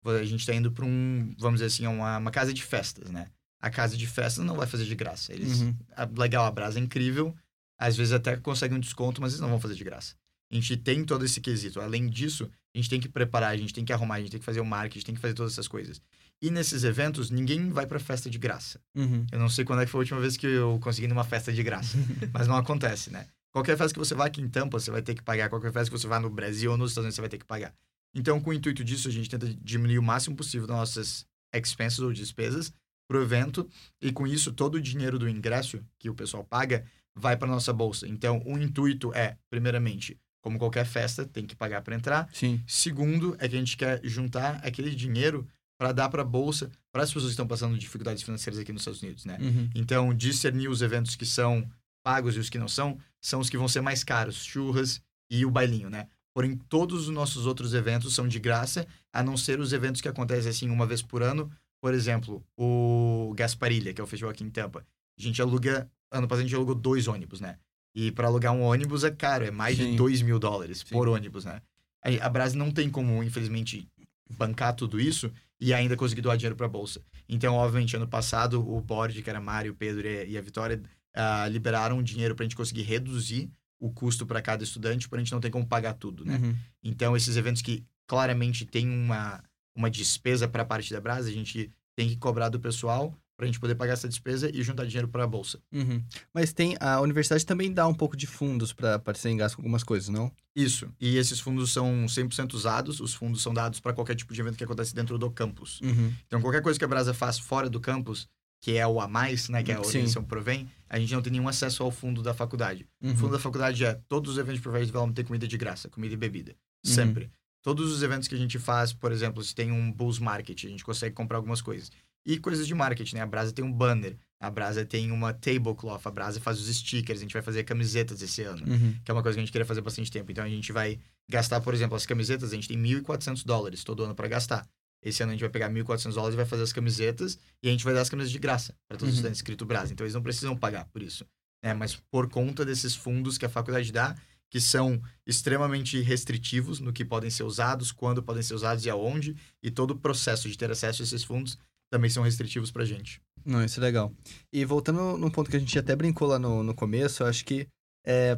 a gente tá indo para um, vamos dizer assim, uma, uma casa de festas, né? A casa de festas não vai fazer de graça. Eles,
Uhum.
a- legal, a Brasa é incrível, às vezes até consegue um desconto, mas eles não vão fazer de graça. A gente tem todo esse quesito. Além disso, a gente tem que preparar, a gente tem que arrumar, a gente tem que fazer o marketing, a gente tem que fazer todas essas coisas. E nesses eventos, ninguém vai pra festa de graça.
Uhum.
Eu não sei quando é que foi a última vez que eu consegui numa festa de graça, mas não acontece, né? Qualquer festa que você vá aqui em Tampa, você vai ter que pagar. Qualquer festa que você vá no Brasil ou nos Estados Unidos, você vai ter que pagar. Então, com o intuito disso, a gente tenta diminuir o máximo possível nossas expenses ou despesas pro evento. E com isso, todo o dinheiro do ingresso que o pessoal paga vai para nossa bolsa. Então, o intuito é, primeiramente, como qualquer festa, tem que pagar para entrar.
Sim.
Segundo, é que a gente quer juntar aquele dinheiro para dar para bolsa para as pessoas que estão passando dificuldades financeiras aqui nos Estados Unidos, né?
Uhum.
Então, discernir os eventos que são pagos e os que não são, são os que vão ser mais caros, churras e o bailinho, né? Porém, todos os nossos outros eventos são de graça, a não ser os eventos que acontecem assim uma vez por ano. Por exemplo, o Gasparilha, que é o festival aqui em Tampa. A gente aluga, ano passado a gente alugou dois ônibus, né? E para alugar um ônibus é caro, é mais
Sim.
de 2 mil dólares por ônibus, né? Aí, A Brás não tem como, infelizmente, bancar tudo isso e ainda conseguir doar dinheiro para a bolsa. Então, obviamente, ano passado, o board, que era Mário, Pedro e a Vitória, ah, liberaram dinheiro para a gente conseguir reduzir o custo para cada estudante, para a gente não ter como pagar tudo, né?
Uhum.
Então, esses eventos que claramente têm uma, uma despesa para a parte da Brasa, a gente tem que cobrar do pessoal para a gente poder pagar essa despesa e juntar dinheiro para a bolsa.
Uhum. Mas tem a universidade também dá um pouco de fundos para serem gastos com algumas coisas, não?
Isso. E esses fundos são 100% usados. Os fundos são dados para qualquer tipo de evento que acontece dentro do campus.
Uhum.
Então, qualquer coisa que a Brasa faz fora do campus, que é o a mais, né? Que é a
Sim.
organização provém, a gente não tem nenhum acesso ao fundo da faculdade.
Uhum.
O fundo da faculdade é todos os eventos de Professional Development têm comida de graça, comida e bebida.
Uhum.
Sempre. Todos os eventos que a gente faz, por exemplo, se tem um Bulls Market, a gente consegue comprar algumas coisas. E coisas de marketing, né? A Brasa tem um banner, a Brasa tem uma tablecloth, a Brasa faz os stickers, a gente vai fazer camisetas esse ano,
Uhum.
que é uma coisa que a gente queria fazer bastante tempo. Então a gente vai gastar, por exemplo, as camisetas, a gente tem 1.400 dólares todo ano para gastar. Esse ano a gente vai pegar 1.400 dólares e vai fazer as camisetas e a gente vai dar as camisetas de graça para todos os
Uhum.
estudantes escrito Brasa. Então eles não precisam pagar por isso. Né? Mas por conta desses fundos que a faculdade dá, que são extremamente restritivos no que podem ser usados, quando podem ser usados e aonde, e todo o processo de ter acesso a esses fundos também são restritivos pra gente.
Não, isso é legal. E voltando num ponto que a gente até brincou lá no, no começo, eu acho que é,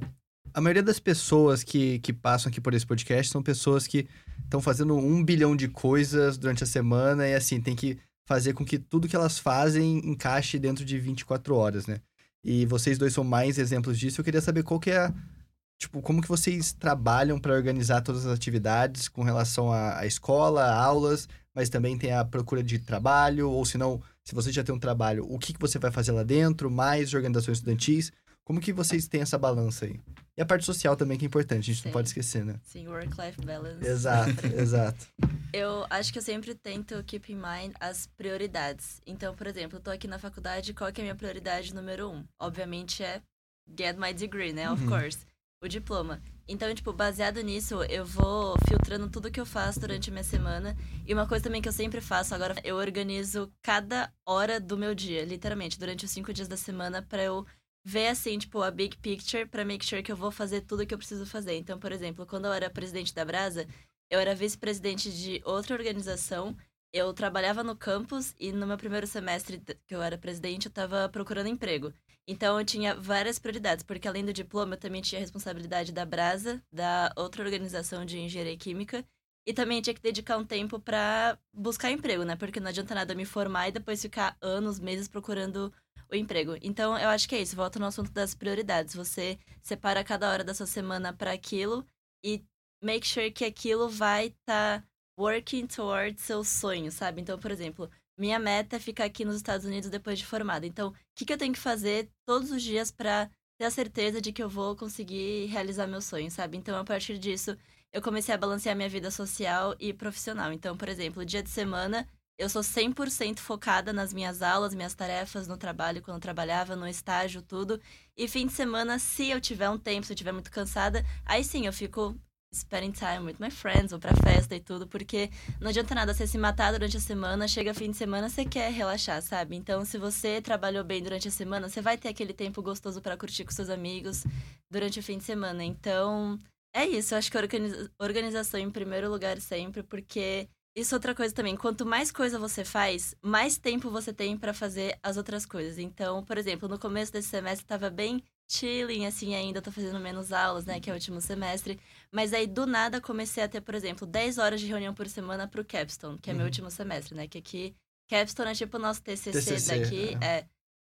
a maioria das pessoas que, que passam aqui por esse podcast são pessoas que estão fazendo um bilhão de coisas durante a semana e, assim, tem que fazer com que tudo que elas fazem encaixe dentro de 24 horas, né? E vocês dois são mais exemplos disso. Eu queria saber qual que é a, Tipo, como que vocês trabalham para organizar todas as atividades com relação à, escola, aulas, mas também tem a procura de trabalho, ou se não, se você já tem um trabalho, o que, que você vai fazer lá dentro, mais organizações estudantis, como que vocês têm essa balança aí? E a parte social também que é importante, a gente
Sim.
não pode esquecer, né?
Sim, work-life balance.
Exato, exato.
Eu acho que eu sempre tento keep in mind as prioridades. Então, por exemplo, eu tô aqui na faculdade, qual que é a minha prioridade número um? Obviamente é get my degree, né? Of
Uhum.
course. O diploma. Então, tipo, baseado nisso, eu vou filtrando tudo que eu faço durante a minha semana. E uma coisa também que eu sempre faço agora, eu organizo cada hora do meu dia, literalmente, durante os cinco dias da semana, pra eu ver, assim, tipo, a big picture, pra make sure que eu vou fazer tudo que eu preciso fazer. Então, por exemplo, quando eu era presidente da Brasa, eu era vice-presidente de outra organização. Eu trabalhava no campus e no meu primeiro semestre que eu era presidente, eu tava procurando emprego. Então eu tinha várias prioridades, porque além do diploma, eu também tinha a responsabilidade da Brasa, da outra organização de engenharia química, e também tinha que dedicar um tempo pra buscar emprego, né? Porque não adianta nada me formar e depois ficar anos, meses procurando o emprego. Então eu acho que é isso, volta no assunto das prioridades. Você separa cada hora da sua semana pra aquilo e make sure que aquilo vai estar working towards seu sonho, sabe? Então, por exemplo, minha meta é ficar aqui nos Estados Unidos depois de formada. Então, o que, que eu tenho que fazer todos os dias pra ter a certeza de que eu vou conseguir realizar meu sonho, sabe? Então, a partir disso, eu comecei a balancear minha vida social e profissional. Então, por exemplo, dia de semana, eu sou 100% focada nas minhas aulas, minhas tarefas no trabalho, quando eu trabalhava, no estágio, tudo. E fim de semana, se eu tiver um tempo, se eu estiver muito cansada, aí sim eu fico spending time with my friends, ou pra festa e tudo, porque não adianta nada você se matar durante a semana, chega fim de semana, você quer relaxar, sabe? Então, se você trabalhou bem durante a semana, você vai ter aquele tempo gostoso pra curtir com seus amigos durante o fim de semana. Então, é isso. Eu acho que organiza- organização em primeiro lugar sempre, porque isso é outra coisa também. Quanto mais coisa você faz, mais tempo você tem pra fazer as outras coisas. Então, por exemplo, no começo desse semestre tava bem chilling, assim, ainda tô fazendo menos aulas, né, que é o último semestre. Mas aí, do nada, comecei a ter, por exemplo, 10 horas de reunião por semana pro Capstone, que é meu
Uhum.
último semestre, né? Que aqui, Capstone é tipo o nosso TCC,
TCC,
daqui, é.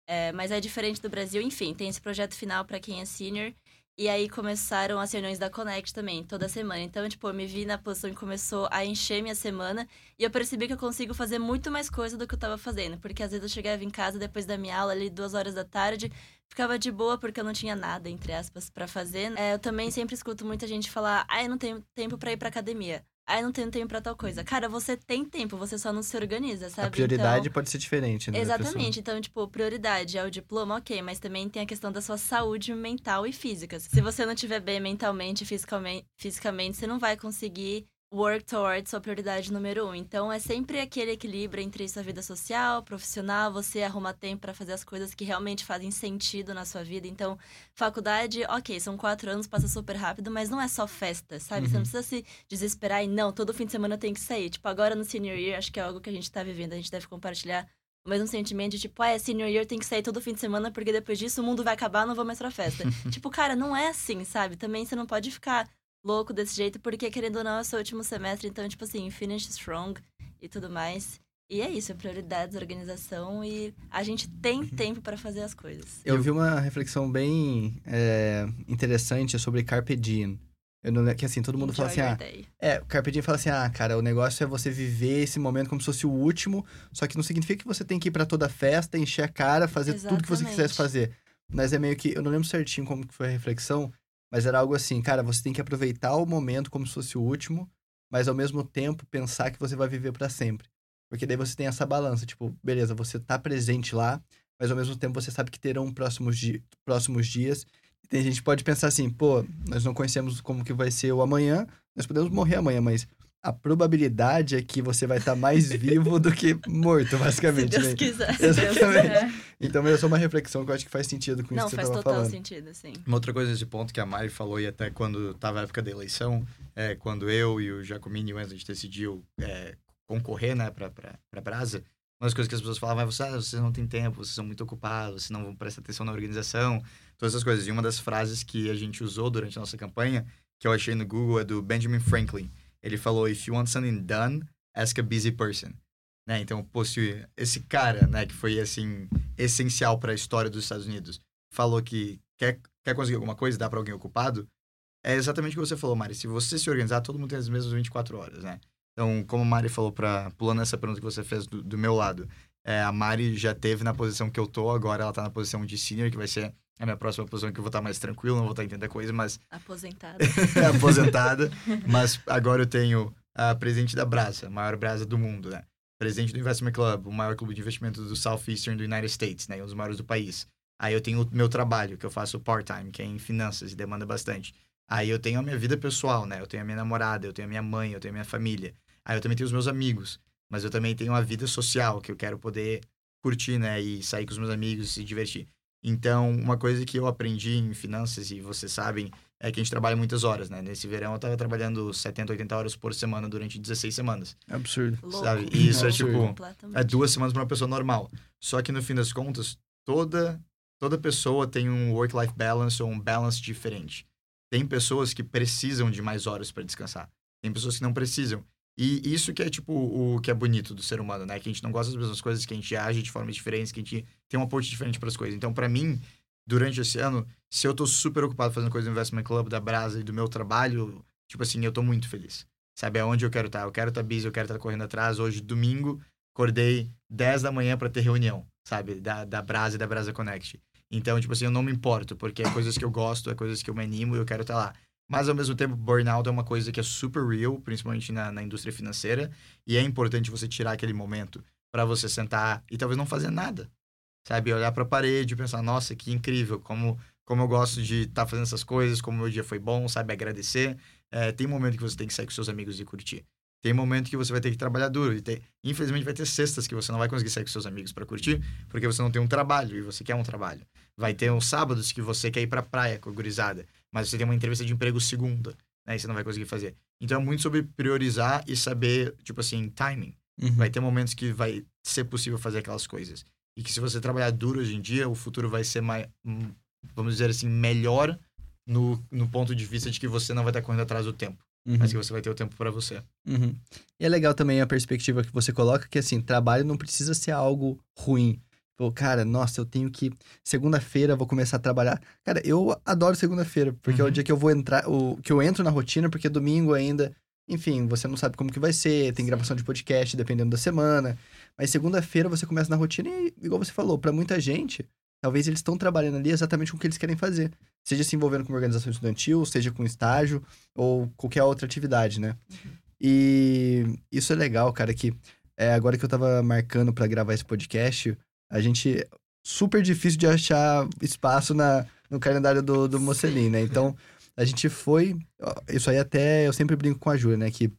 É, mas é diferente do Brasil. Enfim, tem esse projeto final pra quem é senior. E aí começaram as reuniões da Connect também, toda semana. Então, tipo, eu me vi na posição que começou a encher minha semana. E eu percebi que eu consigo fazer muito mais coisa do que eu tava fazendo. Porque às vezes eu chegava em casa depois da minha aula, ali duas horas da tarde, ficava de boa porque eu não tinha nada, entre aspas, pra fazer. É, eu também sempre escuto muita gente falar: ah, eu não tenho tempo pra ir pra academia. Ah, eu não tenho tempo pra tal coisa. Cara, você tem tempo, você só não se organiza, sabe?
A prioridade
Então...
pode ser diferente, né?
Exatamente. Então, tipo, prioridade é o diploma, ok, mas também tem a questão da sua saúde mental e física. Se você não estiver bem mentalmente e fisicamente, fisicamente, você não vai conseguir work towards sua prioridade número um. Então, é sempre aquele equilíbrio entre sua vida social, profissional, você arruma tempo pra fazer as coisas que realmente fazem sentido na sua vida. Então, faculdade, ok, são quatro anos, passa super rápido, mas não é só festa, sabe? Você
Uhum.
não precisa se desesperar e não, todo fim de semana tem que sair. Tipo, agora no senior year, acho que é algo que a gente tá vivendo, a gente deve compartilhar o mesmo sentimento de tipo, ah, é senior year, tem que sair todo fim de semana, porque depois disso o mundo vai acabar, não vou mais pra festa. tipo, cara, não é assim, sabe? Também você não pode ficar louco desse jeito, porque querendo ou não, é o seu último semestre, então, tipo assim, finish strong e tudo mais. E é isso, prioridades, organização e a gente tem tempo pra fazer as coisas.
Eu vi uma reflexão bem é, interessante sobre Carpe Diem. Eu não, que assim, todo mundo fala assim,
Enjoy
ah, é, o Carpe Diem fala assim, ah, cara, o negócio é você viver esse momento como se fosse o último, só que não significa que você tem que ir pra toda festa, encher a cara, fazer tudo que você
Exatamente.
quisesse fazer. Mas é meio que, eu não lembro certinho como que foi a reflexão, mas era algo assim, cara, você tem que aproveitar o momento como se fosse o último, mas ao mesmo tempo pensar que você vai viver pra sempre. Porque daí você tem essa balança, tipo, beleza, você tá presente lá, mas ao mesmo tempo você sabe que terão próximos, di próximos dias. E tem gente pode pensar assim, pô, nós não conhecemos como que vai ser o amanhã, nós podemos morrer amanhã, mas a probabilidade é que você vai estar mais vivo do que morto,
Se
basicamente.
Deus
né?
quiser.
Exatamente.
É.
Então, é só uma reflexão que eu acho que faz sentido com
Não,
isso que você
faz
tava
total
falando.
sentido, sim.
Uma outra coisa nesse ponto que a Mari falou, e até quando tava a época da eleição, é, quando eu e o Jacomini e o Enzo, a gente decidiu é, concorrer, né, pra Brasa, uma das coisas que as pessoas falavam é, você, ah, vocês não têm tempo, vocês são muito ocupados, vocês não vão prestar atenção na organização, todas essas coisas. E uma das frases que a gente usou durante a nossa campanha, que eu achei no Google, é do Benjamin Franklin. Ele falou, if you want something done, ask a busy person. Né? Então, se esse cara, né, que foi, assim, essencial para a história dos Estados Unidos, falou que quer, quer conseguir alguma coisa, dá para alguém ocupado, é exatamente o que você falou, Mari. Se você se organizar, todo mundo tem as mesmas 24 horas, né? Então, como a Mari falou, pra, pulando essa pergunta que você fez do, do meu lado, é, a Mari já teve na posição que eu tô, agora ela tá na posição de senior, que vai ser a minha próxima posição, que eu vou estar mais tranquilo, não vou estar entendendo a coisa, mas
Aposentada.
aposentada. mas agora eu tenho a presidente da Brasa, a maior Brasa do mundo, né? Presidente do Investment Club, o maior clube de investimento do Southeastern do United States, né? Um dos maiores do país. Aí eu tenho o meu trabalho, que eu faço part-time, que é em finanças e demanda bastante. Aí eu tenho a minha vida pessoal, né? Eu tenho a minha namorada, eu tenho a minha mãe, eu tenho a minha família. Aí eu também tenho os meus amigos. Mas eu também tenho a vida social, que eu quero poder curtir, né? E sair com os meus amigos, se divertir. Então, uma coisa que eu aprendi em finanças, e vocês sabem, é que a gente trabalha muitas horas, né? Nesse verão eu tava trabalhando 70, 80 horas por semana durante 16 semanas.
É absurdo.
Louco.
Sabe? E isso é
Absurdo.
tipo. É duas semanas para uma pessoa normal. Só que no fim das contas, toda toda pessoa tem um work-life balance ou um balance diferente. Tem pessoas que precisam de mais horas para descansar. Tem pessoas que não precisam. E isso que é, tipo, o que é bonito do ser humano, né? Que a gente não gosta das mesmas coisas, que a gente age de formas diferentes, que a gente tem um approach diferente para as coisas. Então, para mim, durante esse ano, se eu tô super ocupado fazendo coisa do Investment Club, da Brasa e do meu trabalho, tipo assim, eu tô muito feliz. Sabe aonde eu quero estar? Eu quero estar busy, eu quero estar correndo atrás. Hoje, domingo, acordei 10 da manhã para ter reunião, sabe? Da, da Brasa e da Brasa Connect. Então, tipo assim, eu não me importo, porque é coisas que eu gosto, é coisas que eu me animo e eu quero estar lá. Mas, ao mesmo tempo, burnout é uma coisa que é super real, principalmente na, na indústria financeira. E é importante você tirar aquele momento para você sentar e talvez não fazer nada. Sabe? Olhar para a parede e pensar, nossa, que incrível, como, como eu gosto de estar fazendo essas coisas, como meu dia foi bom, sabe? Agradecer. É, tem momento que você tem que sair com seus amigos e curtir. Tem momento que você vai ter que trabalhar duro. E tem, infelizmente, vai ter sextas que você não vai conseguir sair com seus amigos para curtir, porque você não tem um trabalho e você quer um trabalho. Vai ter uns sábados que você quer ir pra praia com a gurizada, mas você tem uma entrevista de emprego segunda, né? E você não vai conseguir fazer. Então é muito sobre priorizar e saber, tipo assim, timing.
Uhum.
Vai ter momentos que vai ser possível fazer aquelas coisas. E que se você trabalhar duro hoje em dia, o futuro vai ser mais, hum, vamos dizer assim, melhor no, no ponto de vista de que você não vai estar correndo atrás do tempo,
Uhum.
mas que você vai ter o tempo para você.
Uhum. E é legal também a perspectiva que você coloca, que assim, trabalho não precisa ser algo ruim. Pô, cara, nossa, eu tenho que. Segunda-feira eu vou começar a trabalhar. Cara, eu adoro segunda-feira, porque é o
Uhum.
dia que eu vou entrar, o, que eu entro na rotina, porque domingo ainda. Enfim, você não sabe como que vai ser, tem gravação de podcast dependendo da semana. Mas segunda-feira você começa na rotina e, igual você falou, pra muita gente, talvez eles estão trabalhando ali exatamente com o que eles querem fazer. Seja se envolvendo com uma organização estudantil, seja com estágio, ou qualquer outra atividade, né? E isso é legal, cara, que é, agora que eu tava marcando pra gravar esse podcast, a gente. Super difícil de achar espaço na, no calendário do, do Mocelin, né? Então, a gente foi. Isso aí até eu sempre brinco com a Júlia, né? Que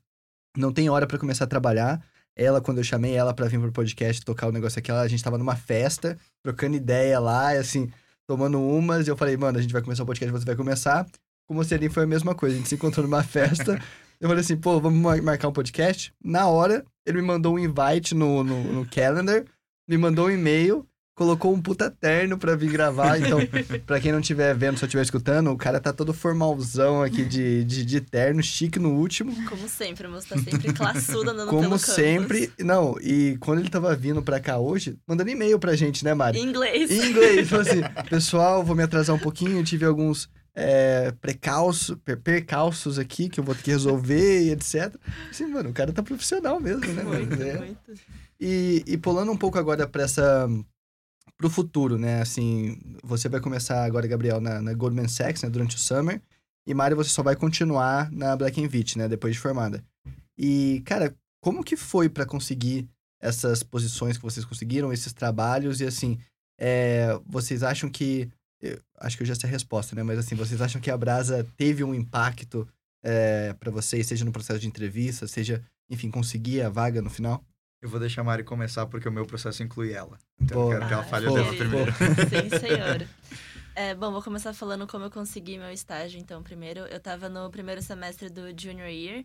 não tem hora pra começar a trabalhar. Ela, quando eu chamei ela pra vir pro podcast tocar o negócio aqui, ela- a gente tava numa festa, trocando ideia lá, e assim, tomando umas. E eu falei, mano, a gente vai começar o podcast, você vai começar. Com o Mocelin foi a mesma coisa. A gente se encontrou numa festa. Eu falei assim, pô, vamos mar- marcar um podcast? Na hora, ele me mandou um invite no, no, no calendar, me mandou um e-mail, colocou um puta terno pra vir gravar. Então, pra quem não estiver vendo, só estiver escutando, o cara tá todo formalzão aqui de, de, de terno, chique no último.
Como sempre, a moça tá sempre classuda andando pelo
Como
campus.
sempre. Não, e quando ele tava vindo pra cá hoje, mandando e-mail pra gente, né, Mari?
Em inglês.
Em inglês, falou assim, pessoal, vou me atrasar um pouquinho, tive alguns é, precalço, per- percalços aqui que eu vou ter que resolver e etc. Assim, mano, o cara tá profissional mesmo, né? mano?
Muito,
É. E, e pulando um pouco agora para essa pro futuro, né? Assim, você vai começar agora, Gabriel, na, na Goldman Sachs, né, durante o summer, e Mari você só vai continuar na Black Vit, né, depois de formada. E, cara, como que foi para conseguir essas posições que vocês conseguiram, esses trabalhos e assim, é, vocês acham que eu acho que eu já sei a resposta, né? Mas assim, vocês acham que a Brasa teve um impacto é, para vocês, seja no processo de entrevista, seja, enfim, conseguir a vaga no final?
Eu vou deixar a Mari começar porque o meu processo inclui ela. Então
Boa.
eu quero que ela
Ah,
fale dela primeiro.
Sim, senhor. É, bom, vou começar falando como eu consegui meu estágio, então, primeiro. Eu tava no primeiro semestre do Junior Year.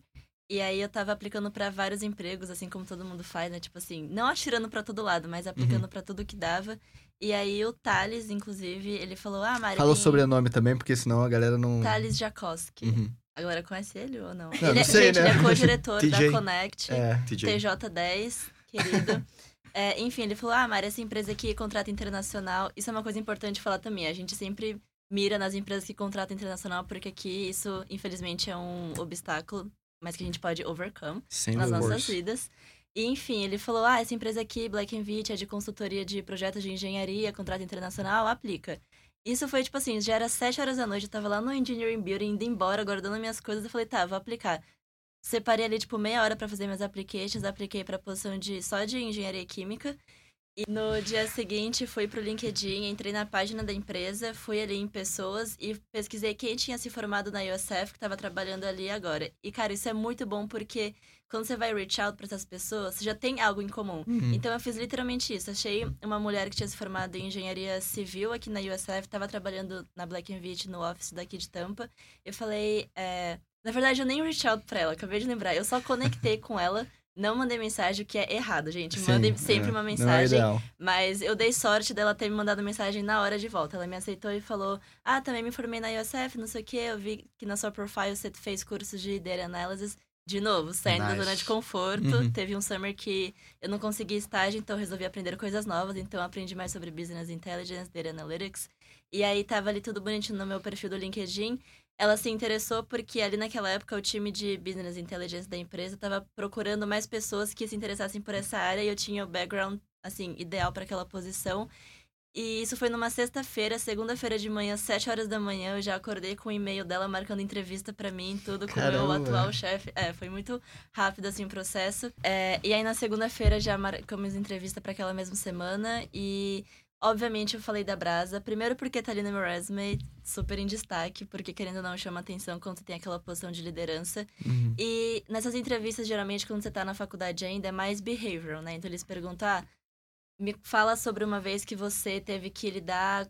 E aí eu tava aplicando pra vários empregos, assim como todo mundo faz, né? Tipo assim, não atirando pra todo lado, mas aplicando pra tudo que dava. E aí o Thales, inclusive, ele falou: Ah, Mari.
Fala o sobrenome também, porque senão a galera não.
Thales Jakoski.
Uhum.
A galera conhece ele ou não?
Não,
ele
não
é,
sei,
gente,
né?
ele é co-diretor da. Connect.
É.
TJ.
TJ10, querido. É, enfim, ele falou: Ah, Mari, essa empresa aqui contrata internacional. Isso é uma coisa importante falar também. A gente sempre mira nas empresas que contratam internacional, porque aqui isso, infelizmente, é um obstáculo, mas que a gente pode overcome
Sem
nas nossas vidas. E, enfim, ele falou: Ah, essa empresa aqui, Black Vit, é de consultoria de projetos de engenharia, contrato internacional, aplica. Isso foi tipo assim, já era sete horas da noite, eu tava lá no Engineering Building, indo embora, guardando minhas coisas, eu falei, tá, vou aplicar. Separei ali, tipo, meia hora pra fazer meus applications, apliquei pra posição de só de engenharia química. E no dia seguinte fui pro LinkedIn, entrei na página da empresa, fui ali em pessoas e pesquisei quem tinha se formado na USF que tava trabalhando ali agora. E, cara, isso é muito bom porque quando você vai reach out pra essas pessoas, você já tem algo em comum.
Uhum.
Então eu fiz literalmente isso. Achei uma mulher que tinha se formado em engenharia civil aqui na USF, estava trabalhando na Black Vit no office daqui de Tampa. Eu falei, é... na verdade eu nem reach out pra ela, acabei de lembrar. Eu só conectei com ela, não mandei mensagem, o que é errado, gente.
Sim,
Mandem
é.
sempre uma
é
mensagem.
ideal.
Mas eu dei sorte dela ter me mandado mensagem na hora de volta. Ela me aceitou e falou: Ah, também me formei na USF, não sei o quê. Eu vi que na sua profile você fez cursos de data analysis. De novo, saindo da
Nice.
zona de conforto.
Uhum.
Teve um summer que eu não consegui estágio, então resolvi aprender coisas novas. Então aprendi mais sobre Business Intelligence, Data Analytics. E aí tava ali tudo bonitinho no meu perfil do LinkedIn. Ela se interessou porque ali naquela época o time de Business Intelligence da empresa tava procurando mais pessoas que se interessassem por essa área e eu tinha o background, assim, ideal para aquela posição. E isso foi numa sexta-feira, segunda-feira de manhã, sete horas da manhã, eu já acordei com o e-mail dela marcando entrevista para mim, tudo com o meu
Caramba.
atual chefe. É, foi muito rápido assim o processo. É, e aí na segunda-feira já marcamos entrevista para aquela mesma semana e obviamente eu falei da Brasa, primeiro porque tá ali no meu resume, super em destaque, porque querendo ou não chama atenção quando você tem aquela posição de liderança.
Uhum.
E nessas entrevistas, geralmente, quando você tá na faculdade ainda, é mais behavioral, né? Então eles perguntam, ah, me fala sobre uma vez que você teve que lidar,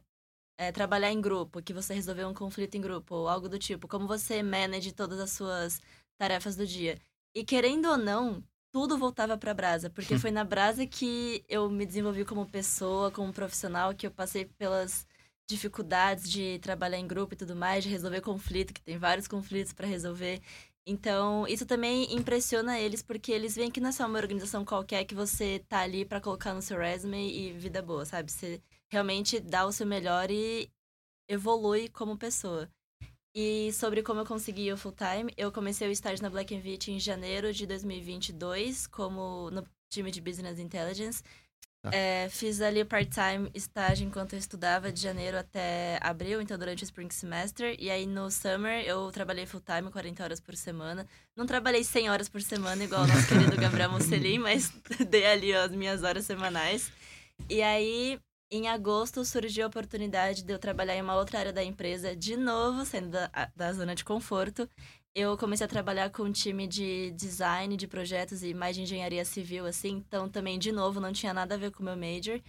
é, trabalhar em grupo, que você resolveu um conflito em grupo, ou algo do tipo. Como você manage todas as suas tarefas do dia. E querendo ou não, tudo voltava pra Brasa, porque foi na Brasa que eu me desenvolvi como pessoa, como profissional, que eu passei pelas dificuldades de trabalhar em grupo e tudo mais, de resolver conflito, que tem vários conflitos pra resolver. Então, isso também impressiona eles, porque eles veem que não é só uma organização qualquer que você tá ali pra colocar no seu resume e vida boa, sabe? Você realmente dá o seu melhor e evolui como pessoa. E sobre como eu consegui o full time, eu comecei o estágio na Black Vit em janeiro de 2022, como no time de Business Intelligence.
Tá.
É, fiz ali o part-time estágio enquanto eu estudava de janeiro até abril, então durante o spring semester. E aí no summer eu trabalhei full-time, 40 horas por semana. Não trabalhei 100 horas por semana, igual o nosso querido Gabriel Mocelin, mas dei ali as minhas horas semanais. E aí, em agosto, surgiu a oportunidade de eu trabalhar em uma outra área da empresa, de novo, saindo da, da zona de conforto. Eu comecei a trabalhar com um time de design, de projetos e mais de engenharia civil, assim. Então, também, de novo, não tinha nada a ver com o meu major.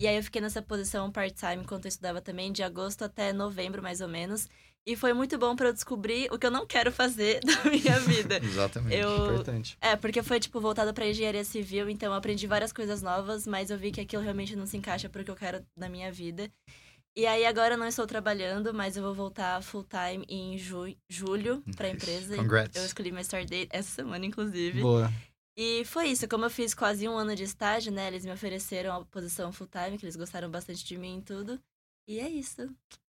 E aí, eu fiquei nessa posição part-time enquanto eu estudava também, de agosto até novembro, mais ou menos. E foi muito bom para eu descobrir o que eu não quero fazer da minha vida.
Exatamente.
Eu,
Importante.
é, porque foi, tipo, voltado pra engenharia civil, então eu aprendi várias coisas novas, mas eu vi que aquilo realmente não se encaixa pro que eu quero na minha vida. E aí agora eu não estou trabalhando, mas eu vou voltar full time em ju julho pra
Nice.
empresa.
Congrats.
Eu escolhi meu start date essa semana, inclusive.
Boa.
E foi isso, como eu fiz quase um ano de estágio, né? Eles me ofereceram a posição full time, que eles gostaram bastante de mim e tudo. E é isso.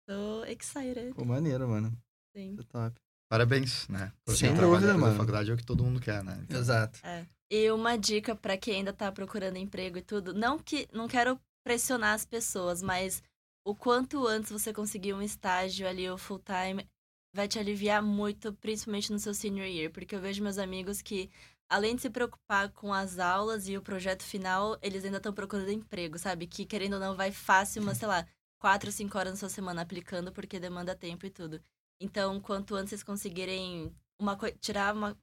Tô excited.
Pô, maneiro, mano.
Sim.
Tá top.
Parabéns, né? Por
Sem dúvida, mano.
faculdade é o que todo mundo quer, né? Então,
Exato.
É. E uma dica pra quem ainda tá procurando emprego e tudo, não que não quero pressionar as pessoas, mas o quanto antes você conseguir um estágio ali ou full time vai te aliviar muito, principalmente no seu senior year, porque eu vejo meus amigos que além de se preocupar com as aulas e o projeto final, eles ainda estão procurando emprego, sabe? Que querendo ou não vai fácil, mas sei lá, quatro, cinco horas na sua semana aplicando porque demanda tempo e tudo. Então, quanto antes vocês conseguirem uma tirar uma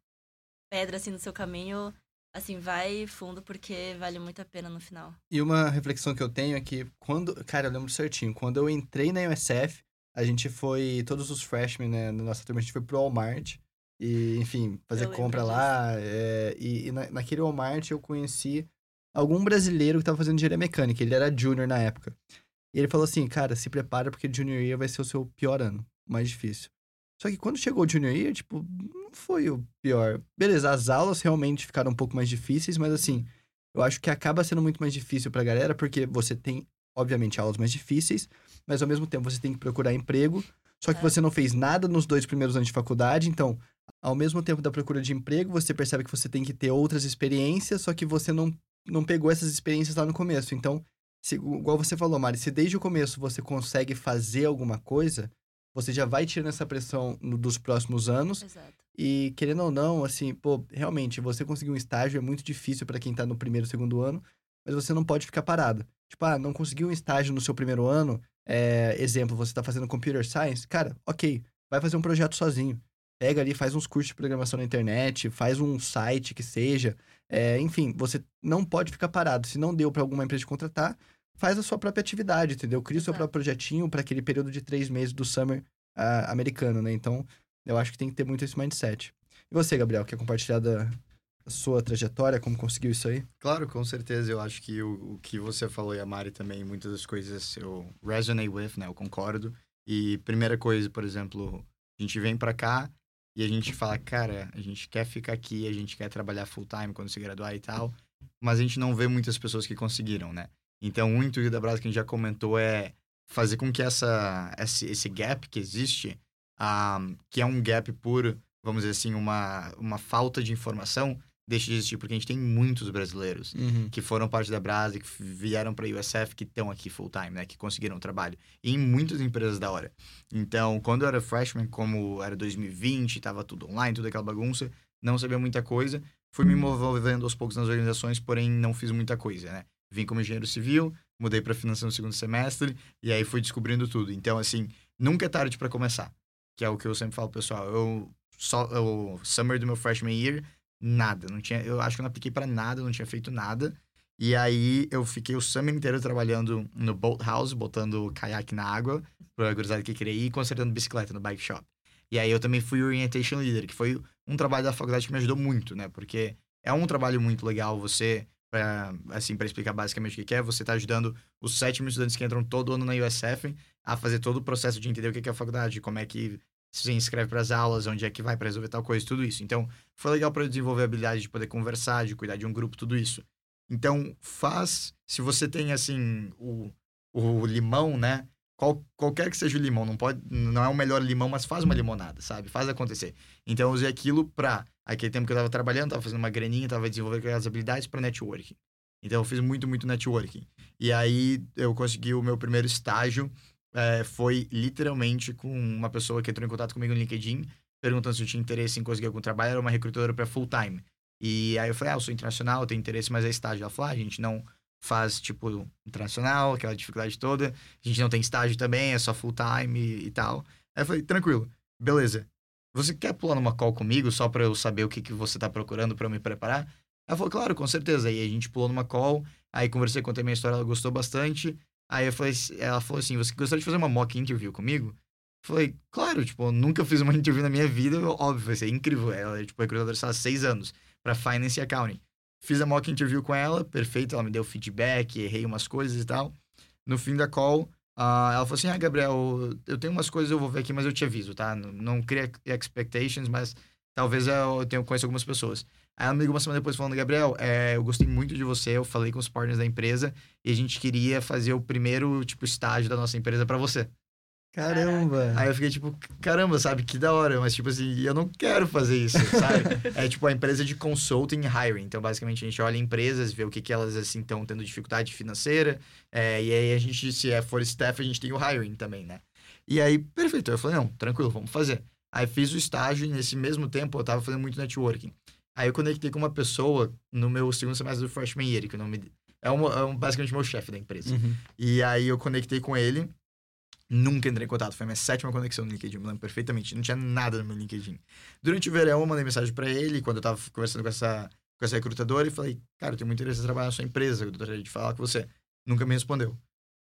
pedra assim no seu caminho, assim, vai fundo porque vale muito a pena no final.
E uma reflexão que eu tenho é que quando. Cara, eu lembro certinho. Quando eu entrei na USF, a gente foi. Todos os freshmen, né? Na nossa turma, a gente foi pro Walmart. E, enfim, fazer
Eu
compra lá. é, e e na, naquele Walmart eu conheci algum brasileiro que tava fazendo engenharia mecânica. Ele era junior na época. E ele falou assim: cara, se prepara porque junior year vai ser o seu pior ano. o Mais difícil. Só que quando chegou o junior year, tipo, não foi o pior. Beleza, as aulas realmente ficaram um pouco mais difíceis, mas assim. Eu acho que acaba sendo muito mais difícil pra galera, porque você tem, obviamente, aulas mais difíceis, mas ao mesmo tempo você tem que procurar emprego. Só que
É.
você não fez nada nos dois primeiros anos de faculdade, então, ao mesmo tempo da procura de emprego, você percebe que você tem que ter outras experiências, só que você não, não pegou essas experiências lá no começo. Então, se, igual você falou, Mari, se desde o começo você consegue fazer alguma coisa, você já vai tirando essa pressão no- dos próximos anos.
Exato.
E querendo ou não, assim, pô, realmente, você conseguir um estágio é muito difícil pra quem tá no primeiro, segundo ano, mas você não pode ficar parado. Tipo, ah, não conseguiu um estágio no seu primeiro ano, é, exemplo, você tá fazendo computer science, cara, ok, vai fazer um projeto sozinho. Pega ali, faz uns cursos de programação na internet, faz um site que seja. É, enfim, você não pode ficar parado. Se não deu pra alguma empresa te contratar, faz a sua própria atividade, entendeu? Cria o seu próprio projetinho pra aquele período de três meses do summer ah, americano, né? Então, eu acho que tem que ter muito esse mindset. E você, Gabriel, quer compartilhar da sua trajetória, como conseguiu isso aí?
Claro, com certeza. Eu acho que o, o que você falou e a Mari também, muitas das coisas eu resonate with, né? Eu concordo. E primeira coisa, por exemplo, a gente vem pra cá e a gente fala, cara, a gente quer ficar aqui, a gente quer trabalhar full time quando se graduar e tal, mas a gente não vê muitas pessoas que conseguiram, né? Então, o intuito da Brasa que a gente já comentou é fazer com que essa, esse, esse gap que existe, ah, que é um gap por, vamos dizer assim, uma, uma falta de informação, deixe de existir, porque a gente tem muitos brasileiros que foram parte da Brasa, que vieram para a USF, que estão aqui full time, né? Que conseguiram trabalho. E em muitas empresas da hora. Então, quando eu era freshman, como era 2020, tava tudo online, toda aquela bagunça, não sabia muita coisa. Fui me envolvendo aos poucos nas organizações, porém não fiz muita coisa, né? Vim como engenheiro civil, mudei para finanças no segundo semestre, e aí fui descobrindo tudo. Então, assim, nunca é tarde para começar. Que é o que eu sempre falo, pessoal. Eu, só, o summer do meu freshman year, nada. Não tinha, eu acho que eu não apliquei para nada, não tinha feito nada. E aí eu fiquei o summer inteiro trabalhando no boat house, botando caiaque na água, pra gurizada que queria ir, e consertando bicicleta no bike shop. E aí eu também fui orientation leader, que foi um trabalho da faculdade que me ajudou muito, né? Porque é um trabalho muito legal você, pra, assim, para explicar basicamente o que é, você tá ajudando os sete mil estudantes que entram todo ano na USF a fazer todo o processo de entender o que é a faculdade, como é que se inscreve para as aulas, onde é que vai para resolver tal coisa, tudo isso. Então, foi legal para eu desenvolver a habilidade de poder conversar, de cuidar de um grupo, tudo isso. Então, faz. Se você tem, assim, o, o limão, né? Qual, qualquer que seja o limão, não pode. Não é o melhor limão, mas faz uma limonada, sabe? Faz acontecer. Então, eu usei aquilo pra. Aquele tempo que eu tava trabalhando, tava fazendo uma graninha, tava desenvolvendo aquelas habilidades para networking. Então, eu fiz muito, muito networking. E aí, eu consegui o meu primeiro estágio. É, foi literalmente com uma pessoa que entrou em contato comigo no LinkedIn, perguntando se eu tinha interesse em conseguir algum trabalho. Era uma recrutadora para full time. E aí eu falei, ah, eu sou internacional, eu tenho interesse, mas é estágio. Ela falou, ah, a gente não faz, tipo, internacional, aquela dificuldade toda. A gente não tem estágio também, é só full time e, e tal. Aí eu falei, tranquilo, beleza. Você quer pular numa call comigo só pra eu saber o que, que você tá procurando eu me preparar? Ela falou, claro, com certeza. Aí a gente pulou numa call, aí conversei, contei minha história, ela gostou bastante. Aí eu falei, ela falou assim, você gostaria de fazer uma mock interview comigo? Eu Falei, claro, tipo, eu nunca fiz uma interview na minha vida, óbvio, vai ser incrível. Ela tipo, recrutadora há seis anos para Finance e Accounting. Fiz a mock interview com ela, perfeito, ela me deu feedback, errei umas coisas e tal. No fim da call, ah, ela falou assim: Ah, Gabriel, eu tenho umas coisas, eu vou ver aqui, mas eu te aviso, tá? Não, não cria expectations, mas talvez eu tenha conheço algumas pessoas. Aí ela me ligou uma semana depois falando: Gabriel, é, eu gostei muito de você, eu falei com os partners da empresa e a gente queria fazer o primeiro, tipo, estágio da nossa empresa para você.
Caramba!
Aí eu fiquei tipo, caramba, sabe, que da hora, mas tipo assim, eu não quero fazer isso, sabe? é tipo a empresa de consulting hiring. Então, basicamente, a gente olha empresas, vê o que, que elas assim estão tendo dificuldade financeira. É, e aí a gente, se é for staff, a gente tem o hiring também, né? E aí, perfeito. Eu falei, não, tranquilo, vamos fazer. Aí fiz o estágio e nesse mesmo tempo eu tava fazendo muito networking. Aí eu conectei com uma pessoa no meu segundo semestre do freshman year, que o nome é, uma, é um, basicamente meu chefe da empresa.
Uhum.
E aí eu conectei com ele. Nunca entrei em contato. Foi a minha sétima conexão no LinkedIn, me lembro perfeitamente. Não tinha nada no meu LinkedIn. Durante o verão, eu mandei mensagem para ele, quando eu tava conversando com essa, com essa recrutadora, e falei, cara, eu tenho muito interesse em trabalhar na sua empresa, eu gostaria de falar com você. Nunca me respondeu.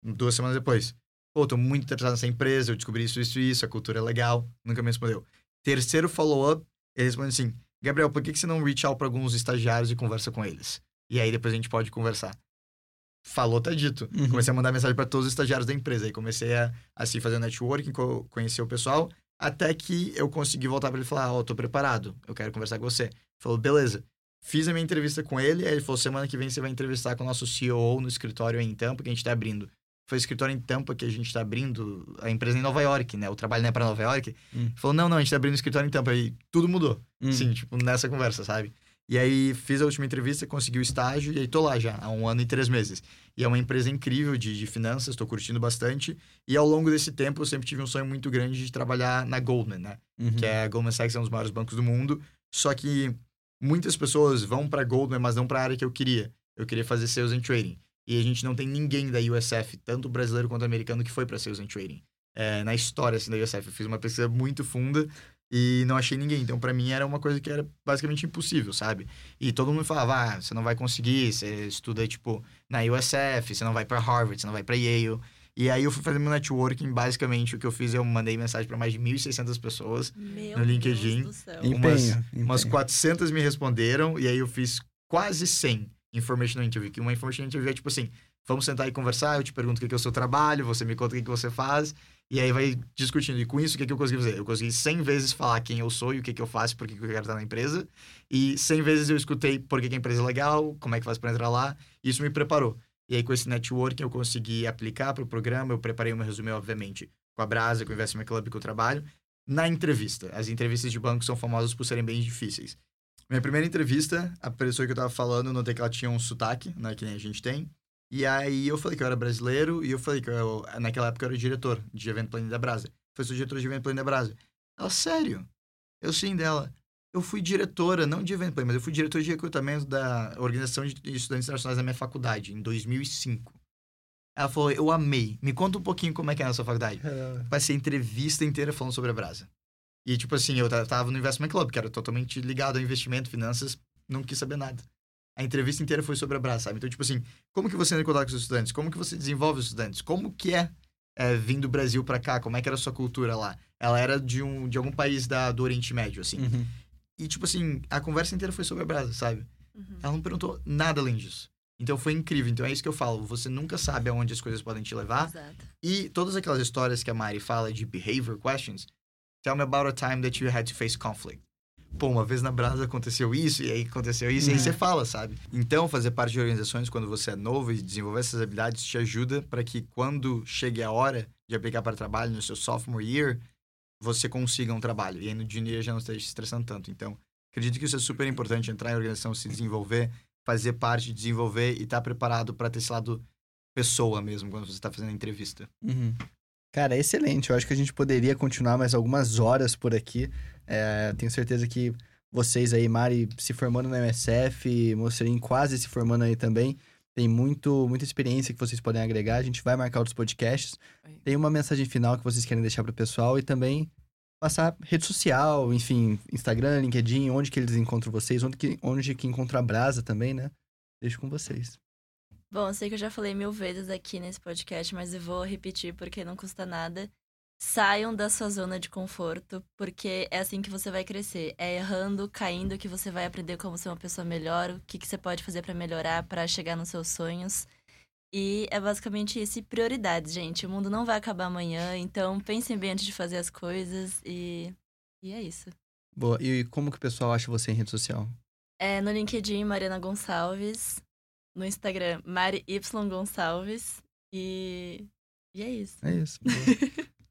Duas semanas depois. Pô, tô muito interessado nessa empresa, eu descobri isso, isso isso, a cultura é legal. Nunca me respondeu. Terceiro follow-up, ele responde assim, Gabriel, por que, que você não reach out pra alguns estagiários e conversa com eles? E aí depois a gente pode conversar falou, tá dito.
Uhum.
Comecei a mandar mensagem para todos os estagiários da empresa. Aí comecei a, assim, fazer networking, co conhecer o pessoal, até que eu consegui voltar para ele e falar: Ó, oh, tô preparado, eu quero conversar com você. Ele falou: beleza. Fiz a minha entrevista com ele, aí ele falou: semana que vem você vai entrevistar com o nosso CEO no escritório em Tampa, que a gente tá abrindo. Foi o escritório em Tampa que a gente tá abrindo, a empresa em Nova York, né? O trabalho não é pra Nova York.
Hum.
Falou: não, não, a gente tá abrindo o escritório em Tampa. E tudo mudou.
Hum.
Sim, tipo, nessa conversa, sabe? E aí fiz a última entrevista, consegui o estágio e aí tô lá já, há um ano e três meses. E é uma empresa incrível de, de finanças, estou curtindo bastante. E ao longo desse tempo eu sempre tive um sonho muito grande de trabalhar na Goldman, né?
Uhum.
Que é a Goldman Sachs é um dos maiores bancos do mundo. Só que muitas pessoas vão para Goldman, mas não para a área que eu queria. Eu queria fazer sales and trading. E a gente não tem ninguém da USF, tanto brasileiro quanto americano, que foi para sales and trading. É, na história assim, da USF. Eu fiz uma pesquisa muito funda e não achei ninguém. Então, para mim, era uma coisa que era basicamente impossível, sabe? E todo mundo falava, ah, você não vai conseguir, você estuda, tipo, na USF, você não vai para Harvard, você não vai para Yale. E aí eu fui fazer meu networking, basicamente o que eu fiz, eu mandei mensagem para mais de 1.600 pessoas
Meu
no LinkedIn.
Deus do céu.
Empenho,
umas,
empenho.
umas 400 me responderam, e aí eu fiz quase 100 informational interview. Que uma informational interview é tipo assim, vamos sentar e conversar, eu te pergunto o que é o seu trabalho, você me conta o que, que você faz, e aí vai discutindo. E com isso, o que, que eu consegui fazer? Eu consegui 100 vezes falar quem eu sou e o que, que eu faço, por que, que eu quero estar na empresa. E 100 vezes eu escutei por que, que a empresa é legal, como é que faz para entrar lá. E isso me preparou. E aí, com esse networking, eu consegui aplicar para o programa. Eu preparei o meu resumo, obviamente, com a Brasa, com o Investment Club que eu trabalho. Na entrevista. As entrevistas de banco são famosas por serem bem difíceis. Minha primeira entrevista, a pessoa que eu tava falando, eu notei que ela tinha um sotaque, né, que nem a gente tem. E aí eu falei que eu era brasileiro e eu falei que eu, naquela época eu era diretor de evento planning da Brasa. Foi sou diretor de evento planning da Brasa. Ela, sério? Eu sim dela. Eu fui diretora, não de evento planning, mas eu fui diretor de recrutamento da Organização de Estudantes Internacionais da minha faculdade, em 2005. Ela falou, eu amei. Me conta um pouquinho como é que é na sua faculdade. Passei a entrevista inteira falando sobre a Brasa. E, tipo assim, eu tava no Investment Club, que era totalmente ligado ao investimento, finanças, não quis saber nada. A entrevista inteira foi sobre a Brasa, sabe? Então, tipo assim, como que você entra em contato com os estudantes? Como que você desenvolve os estudantes? Como que é, é vir do Brasil para cá? Como é que era a sua cultura lá? Ela era de, um, de algum país da, do Oriente Médio, assim.
Uhum.
E, tipo assim, a conversa inteira foi sobre a Brasa, sabe?
Uhum.
Ela não perguntou nada além disso. Então foi incrível. Então é isso que eu falo. Você nunca sabe aonde as coisas podem te levar.
Exato.
E todas aquelas histórias que a Mari fala de behavior questions, tell me about a time that you had to face conflict. Pô, uma vez na Brasa aconteceu isso, e aí aconteceu isso, e aí
É.
você fala, sabe? Então, fazer parte de organizações quando você é novo e desenvolver essas habilidades te ajuda para que quando chegue a hora de aplicar para trabalho no seu sophomore year, você consiga um trabalho. E aí no junior já não esteja se estressando tanto. Então, acredito que isso é super importante, entrar em organização, se desenvolver, fazer parte, desenvolver e estar preparado para ter esse lado pessoa mesmo, quando você está fazendo a entrevista.
Uhum. Cara, excelente. Eu acho que a gente poderia continuar mais algumas horas por aqui. É, tenho certeza que vocês aí, Mari, se formando na MSF, Mocerim quase se formando aí também, tem muito, muita experiência que vocês podem agregar. A gente vai marcar outros podcasts. Tem uma mensagem final que vocês querem deixar pro pessoal e também passar rede social, enfim, Instagram, LinkedIn, onde que eles encontram vocês, onde que, onde que encontra a Brasa também, né? Deixo com vocês.
Bom, eu sei que eu já falei mil vezes aqui nesse podcast, mas eu vou repetir porque não custa nada. Saiam da sua zona de conforto, porque é assim que você vai crescer. É errando, caindo que você vai aprender como ser uma pessoa melhor, o que, que você pode fazer pra melhorar, pra chegar nos seus sonhos. E é basicamente isso. E prioridades, gente. O mundo não vai acabar amanhã, então pensem bem antes de fazer as coisas e. E é isso.
Boa. E como que o pessoal acha você em rede social?
É no LinkedIn, Mariana Gonçalves. No Instagram, Mari Y Gonçalves. E. E é isso.
É isso.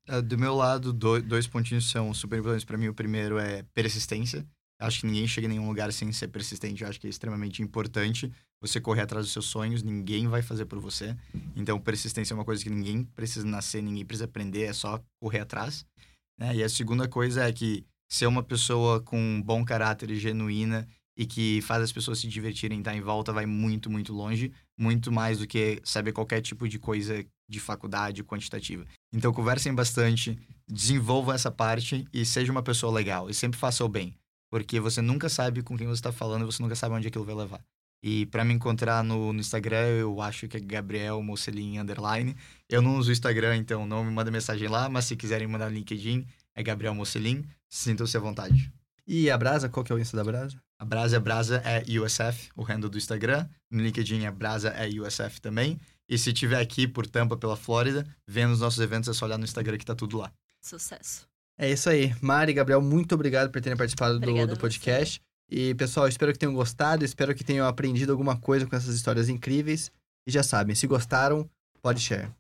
Uh, do meu lado, do, dois pontinhos são super importantes para mim. O primeiro é persistência. Acho que ninguém chega em nenhum lugar sem ser persistente. Eu acho que é extremamente importante você correr atrás dos seus sonhos. Ninguém vai fazer por você. Então, persistência é uma coisa que ninguém precisa nascer, ninguém precisa aprender. É só correr atrás. Né? E a segunda coisa é que ser uma pessoa com um bom caráter e genuína e que faz as pessoas se divertirem estar em volta vai muito, muito longe. Muito mais do que saber qualquer tipo de coisa de faculdade quantitativa. Então, conversem bastante, desenvolvam essa parte e seja uma pessoa legal. E sempre faça o bem. Porque você nunca sabe com quem você está falando e você nunca sabe onde aquilo vai levar. E para me encontrar no, no, Instagram, eu acho que é Gabriel Mocelin Underline. Eu não uso o Instagram, então não me manda mensagem lá, mas se quiserem mandar no LinkedIn, é Gabriel Mocelin. Sintam-se à vontade.
E a Brasa, qual que é o Insta da Brasa?
A Brasa, Brasa é USF, o handle do Instagram. No LinkedIn é Brasa é USF também. E se tiver aqui por Tampa, pela Flórida, vendo os nossos eventos, é só olhar no Instagram que tá tudo lá.
Sucesso.
É isso aí. Mari e Gabriel, muito obrigado por terem participado do, do podcast. E, pessoal, espero que tenham gostado, espero que tenham aprendido alguma coisa com essas histórias incríveis. E já sabem, se gostaram, pode share.